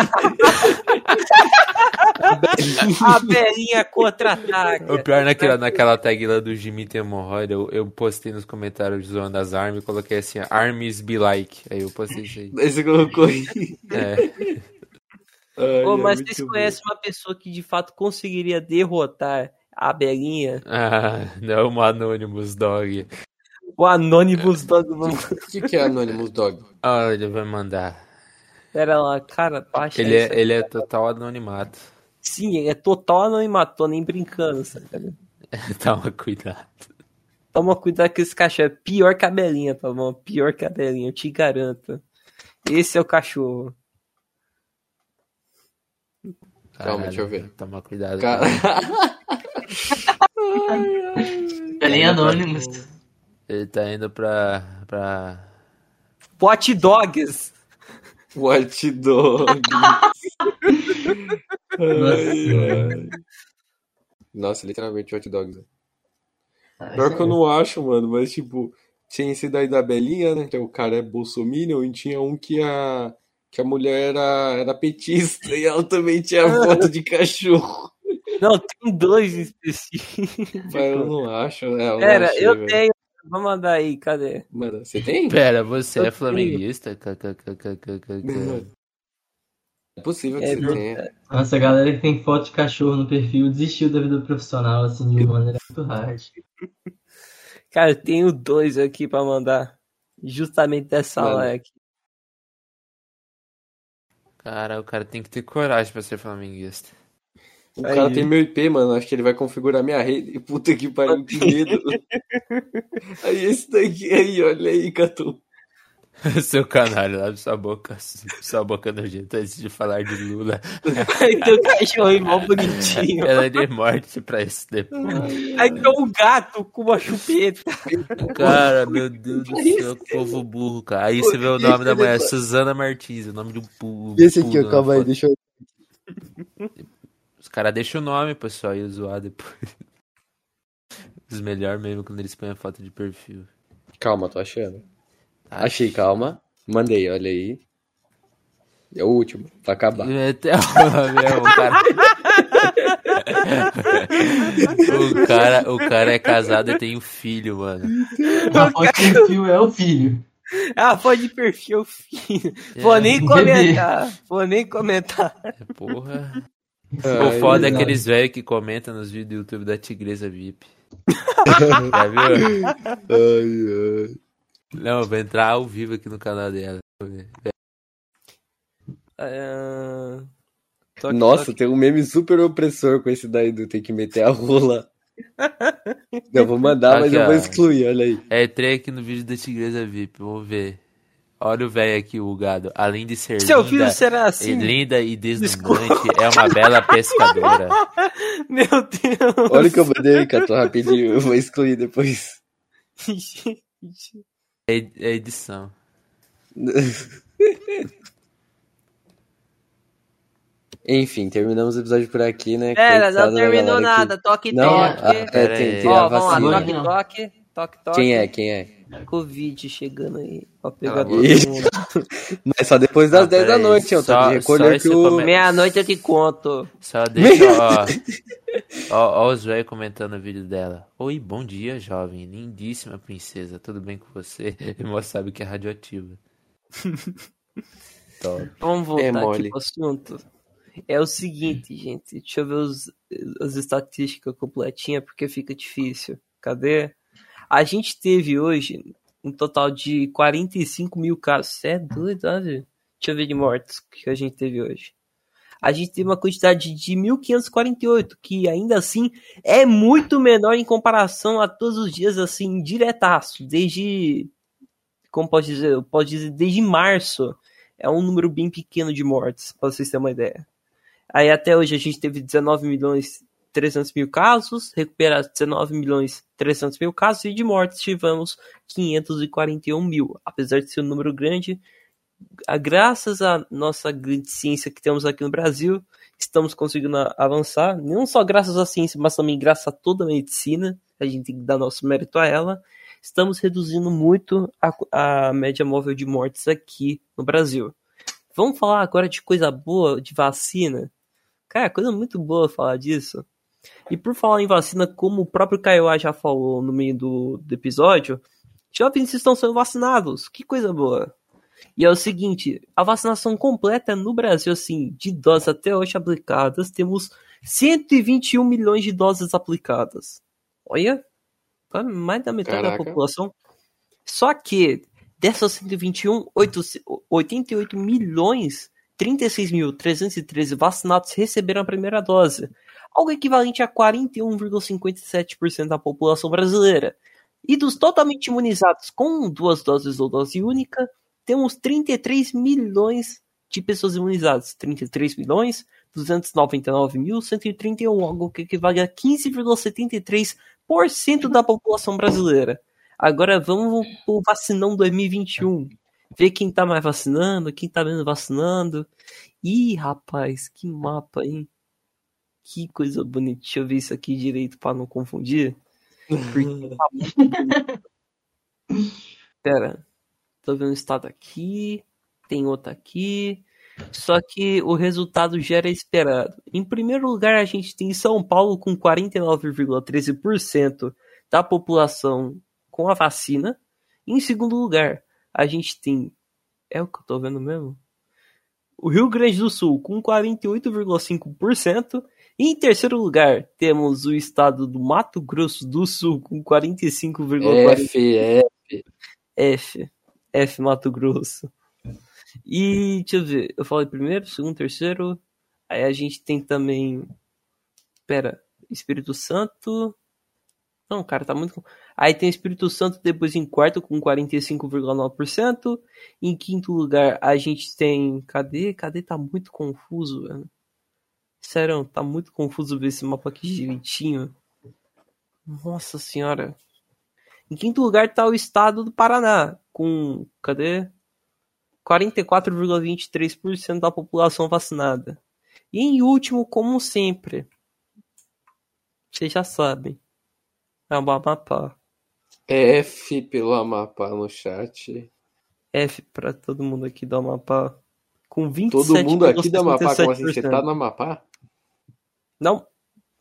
A belinha contra-ataca. O pior naquela, naquela tag lá do Jimmy tem hemorroida, eu, eu postei nos comentários zoando as armas e coloquei assim, armies be like. Aí eu postei isso aí. Aí você colocou aí. É. Ai, é mas muito vocês bom. conhecem uma pessoa que de fato conseguiria derrotar a belinha? Ah, não, um Anonymous Dog. O Anonymous Dog. vamos- O que, que é Anonymous Dog? Ah, ele vai mandar. Pera lá, cara, baixa Ele isso. é, ele é total anonimato. Sim, ele é total anonimato, tô nem brincando, sabe? Toma cuidado. Toma cuidado com esse cachorro. É pior que a belinha, tá bom? Pior que a belinha, eu te garanto. Esse é o cachorro. Calma, deixa eu ver. Toma cuidado. Cara... Galinha Anonymous. Ele tá indo pra. pra. Hot Dogs. Watch Dogs. Ai, ai. Nossa, literalmente Watch Dogs. Pior que eu não acho, mano, mas tipo, tinha esse daí da Belinha, né? Que o cara é bolsominion, e tinha um que a, que a mulher era, era petista e ela também tinha foto de cachorro. Não, tem dois em específico. Mas eu não acho, né? Eu Pera, achei, eu velho. tenho. Vou mandar aí, cadê? Mano, você tem? Pera, você Eu é flamenguista? É possível que É você tenha. Nossa, a galera que tem foto de cachorro no perfil desistiu da vida profissional, assim, de uma maneira muito hard. Cara, eu tenho dois aqui pra mandar. Justamente dessa hora aqui. Cara, o cara tem que ter coragem pra ser flamenguista. O Aí. cara tem meu IP, mano. Acho que ele vai configurar minha rede. Puta que pariu, que medo. aí esse daqui aí, olha aí, Catu. Seu canalho, abre sua boca, sua boca nojenta antes de falar de Lula. Aí tem o cachorro mó bonitinho. Ela é de morte pra isso depois. Aí tem um gato com uma chupeta. Cara, meu Deus do céu, povo burro, cara. Aí você vê o nome da mulher, Suzana Martins, o nome de um burro. Esse aqui, ó, calma aí, foto. deixa eu. Os caras deixam o nome, pessoal, e zoar depois. Os melhores mesmo quando eles põem a foto de perfil. Calma, tô achando. Achei, calma. Mandei, olha aí. É o último, pra acabar. É o cara. o cara. O cara é casado e tem um filho, mano. A foto de perfil é o filho. Ah, foto de perfil, filho. Vou nem bebê. comentar. Vou nem comentar. É, porra. Ai, o foda é verdade. aqueles velhos que comentam nos vídeos do YouTube da Tigresa VIP. Já viu? ai, ai. Não, eu vou entrar ao vivo aqui no canal dela. Deixa eu ver. Toque, Nossa, toque. tem um meme super opressor com esse daí do tem que meter a rola. Eu vou mandar, mas Aqui, eu vou ó. excluir, olha aí. É, entrei aqui no vídeo da Tigresa VIP, vamos ver. Olha o velho aqui, o gado. Além de ser Seu linda, filho será e assim? linda e deslumbrante, é uma bela pescadora. Meu Deus. Olha o que eu mandei aí, Cato, rapidinho. Eu vou excluir depois. Gente. É é edição. Enfim, terminamos o episódio por aqui, né? Pera, Coitada não terminou nada. Toque, Não, toque. ah, é, tem, tem Ó, vamos lá, toque, Não. toque. Toque, toque. Quem é? Quem é? Covid chegando aí. Ó, Cala a pegador boca. do mundo. Mas só depois das Ah, 10 da noite, eu tô recolher que o... Meia-noite eu te conto. Só deixa, ó. Ó, ó os velhos comentando o vídeo dela. Oi, bom dia, jovem. Lindíssima princesa. Tudo bem com você? E moça sabe que é radioativa. Top. Vamos voltar É aqui pro assunto. É o seguinte, gente. Deixa eu ver os- as estatísticas completinhas, porque fica difícil. Cadê? A gente teve hoje um total de 45 mil casos. É doido, sabe? Deixa eu ver de mortes que a gente teve hoje. A gente teve uma quantidade de 1.548, que ainda assim é muito menor em comparação a todos os dias, assim, diretaço. Desde. Como posso dizer? Eu posso dizer desde março é um número bem pequeno de mortes, para vocês terem uma ideia. Aí até hoje a gente teve 19 milhões 300 mil casos, recuperados 19 milhões 300 mil casos, e de mortes tivemos 541 mil. Apesar de ser um número grande, graças à nossa grande ciência que temos aqui no Brasil, estamos conseguindo avançar, não só graças à ciência, mas também graças a toda a medicina, a gente tem que dar nosso mérito a ela, estamos reduzindo muito a, a média móvel de mortes aqui no Brasil. Vamos falar agora de coisa boa, de vacina? Cara, coisa muito boa falar disso. E por falar em vacina, como o próprio Kaiowá já falou no meio do, do episódio, jovens estão sendo vacinados. Que coisa boa. E é o seguinte, a vacinação completa no Brasil, assim, de doses até hoje aplicadas, temos 121 milhões de doses aplicadas. Olha, quase mais da metade da Caraca. população. Só que dessas 121, 8 88 milhões, 36.313 vacinados receberam a primeira dose, algo equivalente a 41,57% da população brasileira. E dos totalmente imunizados com duas doses ou dose única, temos 33 milhões de pessoas imunizadas. 33 milhões 299.131, algo que equivale a 15,73% da população brasileira. Agora vamos pro vacinão 2021. Ver quem tá mais vacinando, quem tá menos vacinando. Ih, rapaz, que mapa, hein? Que coisa bonita. Deixa eu ver isso aqui direito para não confundir. Porque. Pera. Tô vendo o estado aqui. Tem outro aqui. Só que o resultado já era esperado. Em primeiro lugar, a gente tem São Paulo com 49,13% da população com a vacina. Em segundo lugar, a gente tem. É o que eu tô vendo mesmo? O Rio Grande do Sul com 48,5%. E em terceiro lugar, temos o estado do Mato Grosso do Sul com 45,4%. F, é. F. F Mato Grosso. E deixa eu ver, eu falei primeiro, segundo, terceiro. Aí a gente tem também. Pera, Espírito Santo. Não, cara, tá muito. Aí tem Espírito Santo depois em quarto com 45,9%. Em quinto lugar a gente tem. Cadê? Cadê? Tá muito confuso, velho. Sério, tá muito confuso ver esse mapa aqui direitinho. Nossa senhora. Em quinto lugar tá o estado do Paraná, com. Cadê? 44,23% da população vacinada. E em último, como sempre, vocês já sabem, é o Amapá. F pelo Amapá no chat. F pra todo mundo aqui do Amapá. Com 27,67%. Todo mundo aqui do Amapá, como assim? Você tá no Amapá? Não,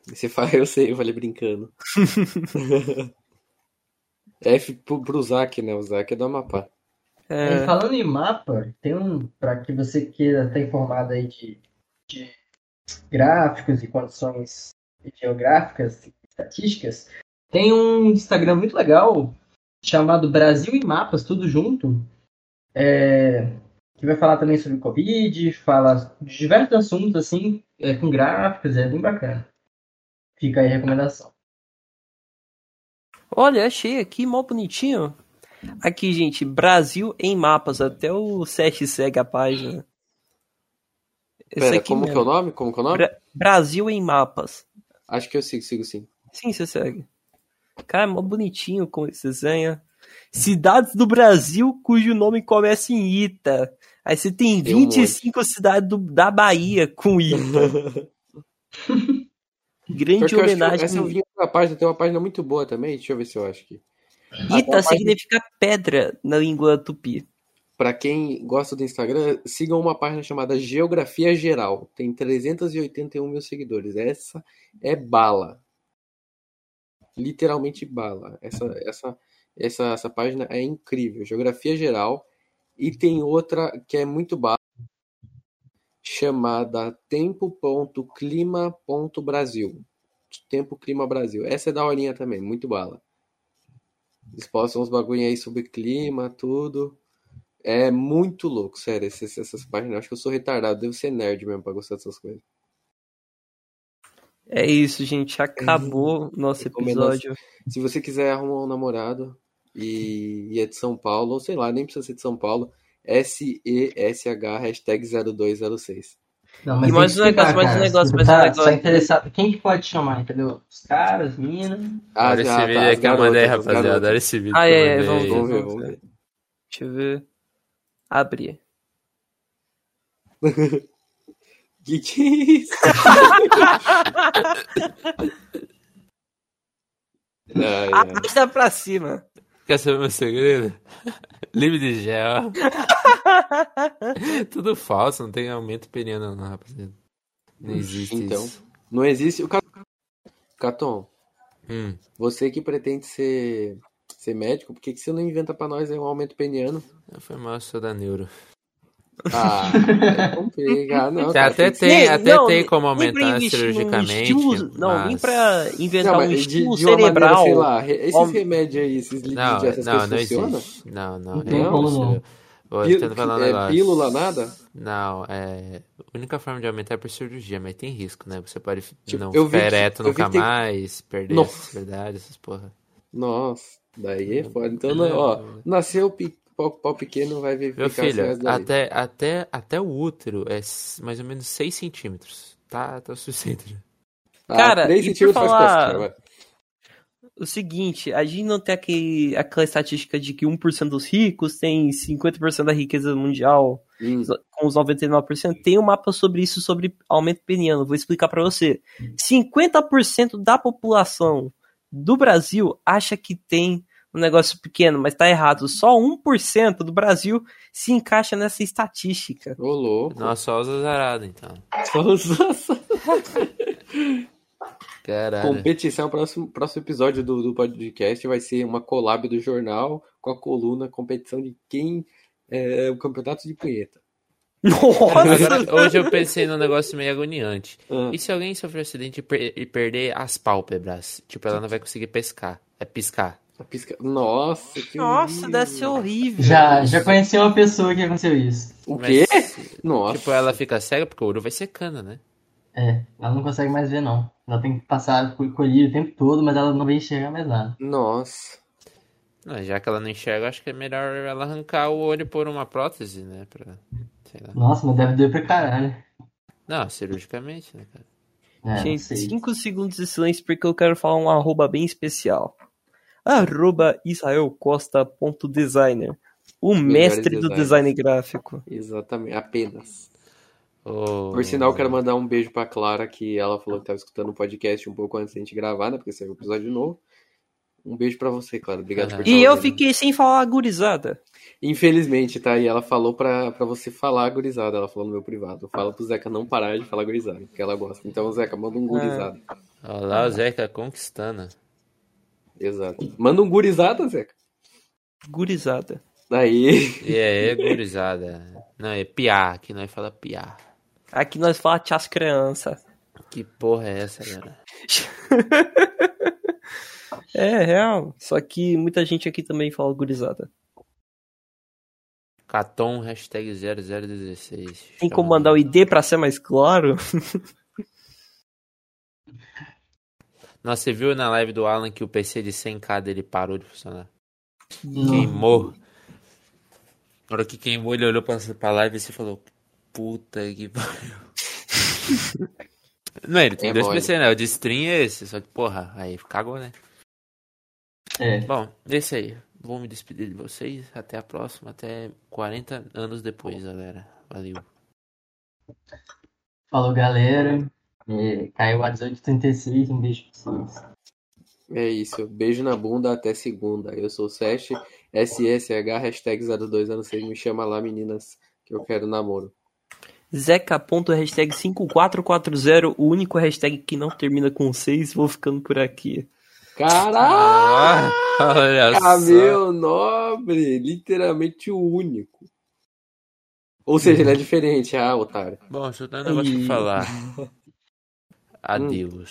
Você fala, eu sei, eu falei brincando. F pro, pro Zac, né? O Zac é do Amapá. É, é, falando em mapa, tem um, para que você queira estar informado aí de, de gráficos e condições geográficas e estatísticas, tem um Instagram muito legal chamado Brasil em Mapas, tudo junto, é, que vai falar também sobre Covid, fala de diversos assuntos assim, é, com gráficos, é bem bacana. Fica aí a recomendação. olha, achei aqui, mó bonitinho. Aqui, gente, Brasil em mapas. Até o Sete segue a página. Esse Pera, aqui como que é mesmo. o nome? Como que é o nome? Bra- Brasil em mapas. Acho que eu sigo, sigo sim. Sim, você segue. Cara, mó bonitinho com esse desenho. Cidades do Brasil cujo nome começa em Ita. Aí você tem Tem um 25 cidades do- da Bahia com Ita. Grande Porque eu que homenagem. essa eu vi na página, tem uma página muito boa também. Deixa eu ver se eu acho aqui. Ita significa pedra na língua tupi. Pra quem gosta do Instagram, sigam uma página chamada Geografia Geral. Tem 381 mil seguidores. Essa é bala. Literalmente bala. Essa, essa, essa, essa página é incrível. Geografia Geral. E tem outra que é muito bala, chamada tempo.clima.brasil. Tempo Clima Brasil. Essa é da horinha também, muito bala. Eles postam uns bagulho aí sobre clima, tudo. É muito louco, sério, essas, essas páginas. Acho que eu sou retardado, devo ser nerd mesmo pra gostar dessas coisas. É isso, gente. Acabou nosso Recomendação. episódio. Se você quiser arrumar um namorado e, e é de São Paulo, ou sei lá, nem precisa ser de São Paulo, SESH hashtag 0206. Não, E mais um negócio, mais um cara. negócio, mais um tá, negócio. tá interessado, quem que pode chamar, entendeu? Os caras, minas. Ah, Olha esse tá, vídeo as aí que eu mandei, rapaziada. Olha esse vídeo Ah, é, é, vamos Vamos ver, Vamos ver. Deixa eu ver. Abrir. Que que é isso? Arrasta pra cima. Quer saber meu segredo? Livre de gel. Tudo falso, não tem aumento peniano não, rapaziada. Não existe Então. isso. Não existe. O Ca- Caton, Hum. você que pretende ser, ser médico, por que, que você não inventa pra nós aí um aumento peniano? Foi mal, eu sou da neuro. Ah, é. Não, até tem, Nem- até não, tem como nem aumentar cirurgicamente. estímulo- não, nem mas- pra inventar Não, um mas de, estímulo de uma maneira, cerebral. sei lá, esses remédios aí, esses líquidos, Não, essas não, coisas não funcionam? existe. Não, não. Não é impossível. não. Ô, Pí- um é, negócio. pílula, nada? Não, é. A única forma de aumentar é por cirurgia, mas tem risco, né? Você pode Tipo, não ficar ereto nunca tem- mais, perder Nossa. essa verdade, essas porra. Nossa, daí é foda. Então, não, ó, nasceu pi- pau, pau pequeno, vai ver Meu filho, até, até, até o útero é mais ou menos 6 centímetros. Tá, tá o suficiente. Ah, Cara, três e por centímetros faz falar- cosquinha, vai. O seguinte, a gente não tem aquele, aquela estatística de que 1% dos ricos tem 50% da riqueza mundial Hum, com os 99%. Tem um mapa sobre isso, sobre aumento peniano. Vou explicar pra você. 50% da população do Brasil acha que tem um negócio pequeno, mas tá errado. Só 1% do Brasil se encaixa nessa estatística. ô louco. Nós só os azarados, então. Nossa. Caralho. Competição, próximo, próximo episódio do, do podcast vai ser uma collab do jornal com a coluna competição de quem é o campeonato de punheta. Nossa! Agora, hoje eu pensei num negócio meio agoniante. Ah, E se alguém sofrer um acidente e, per- e perder as pálpebras? Tipo, ela não vai conseguir pescar. É piscar. A pisca... Nossa, que Nossa, horrível. deve ser horrível. Já, já conheci uma pessoa que aconteceu isso. O Mas, quê? Nossa. Tipo, ela fica cega porque o olho vai secando, né? É, ela não consegue mais ver, não. Ela tem que passar co- colírio o tempo todo, mas ela não vai enxergar mais nada. Nossa. Não, já que ela não enxerga, acho que é melhor ela arrancar o olho por uma prótese, né? Pra, sei lá. Nossa, mas deve doer pra caralho. Não, cirurgicamente, né, cara? É, Gente, sei. 5 segundos de silêncio porque eu quero falar um arroba bem especial. Arroba israelcosta.designer. O Melhores mestre do designers. design gráfico. Exatamente, apenas. Ô, Por sinal, quero mandar um beijo pra Clara, que ela falou que tava escutando o podcast um pouco antes da gente gravar, né? Porque saiu o episódio novo. Um beijo pra você, Clara. Obrigado por E E eu ouvindo. fiquei sem falar gurizada. Infelizmente, tá? E ela falou pra, pra você falar gurizada. Ela falou no meu privado. Fala pro Zeca não parar de falar gurizada, porque ela gosta. Então, Zeca, manda um gurizada. Olha lá o Zeca conquistando. Exato. Manda um gurizada, Zeca. Gurizada. Aí. E aí, gurizada. Não, é piá, que nós fala piá. Aqui nós falamos tchau as crianças. Que porra é essa, galera? É, real. Só que muita gente aqui também fala gurizada. Caton, hashtag 0016. Tem como mandar o ID pra ser mais claro? Nossa, você viu na live do Alan que o PC de 100k dele parou de funcionar? Não. Queimou. Na hora que queimou, ele olhou pra, pra live e você falou: Puta que pariu. Não, ele tem É dois mole. PC, né? O de stream é esse. Só que, porra, aí cagou, né? É. Bom, é isso aí. Vou me despedir de vocês. Até a próxima. Até 40 anos depois, galera. Valeu. Falou, galera. É, caiu a 1836, um beijo pra vocês. É isso. Beijo na bunda até segunda. Eu sou o Sesh, SSH, hashtag 0206. Me chama lá, meninas, que eu quero namoro. Zeca.hashtag 5440, o único hashtag que não termina com 6, vou ficando por aqui. Caralho! Ah, olha só. meu nobre! Literalmente o único. Ou seja, ele é diferente, ah, otário. Bom, deixa eu dar um negócio pra Ih. falar. Adeus.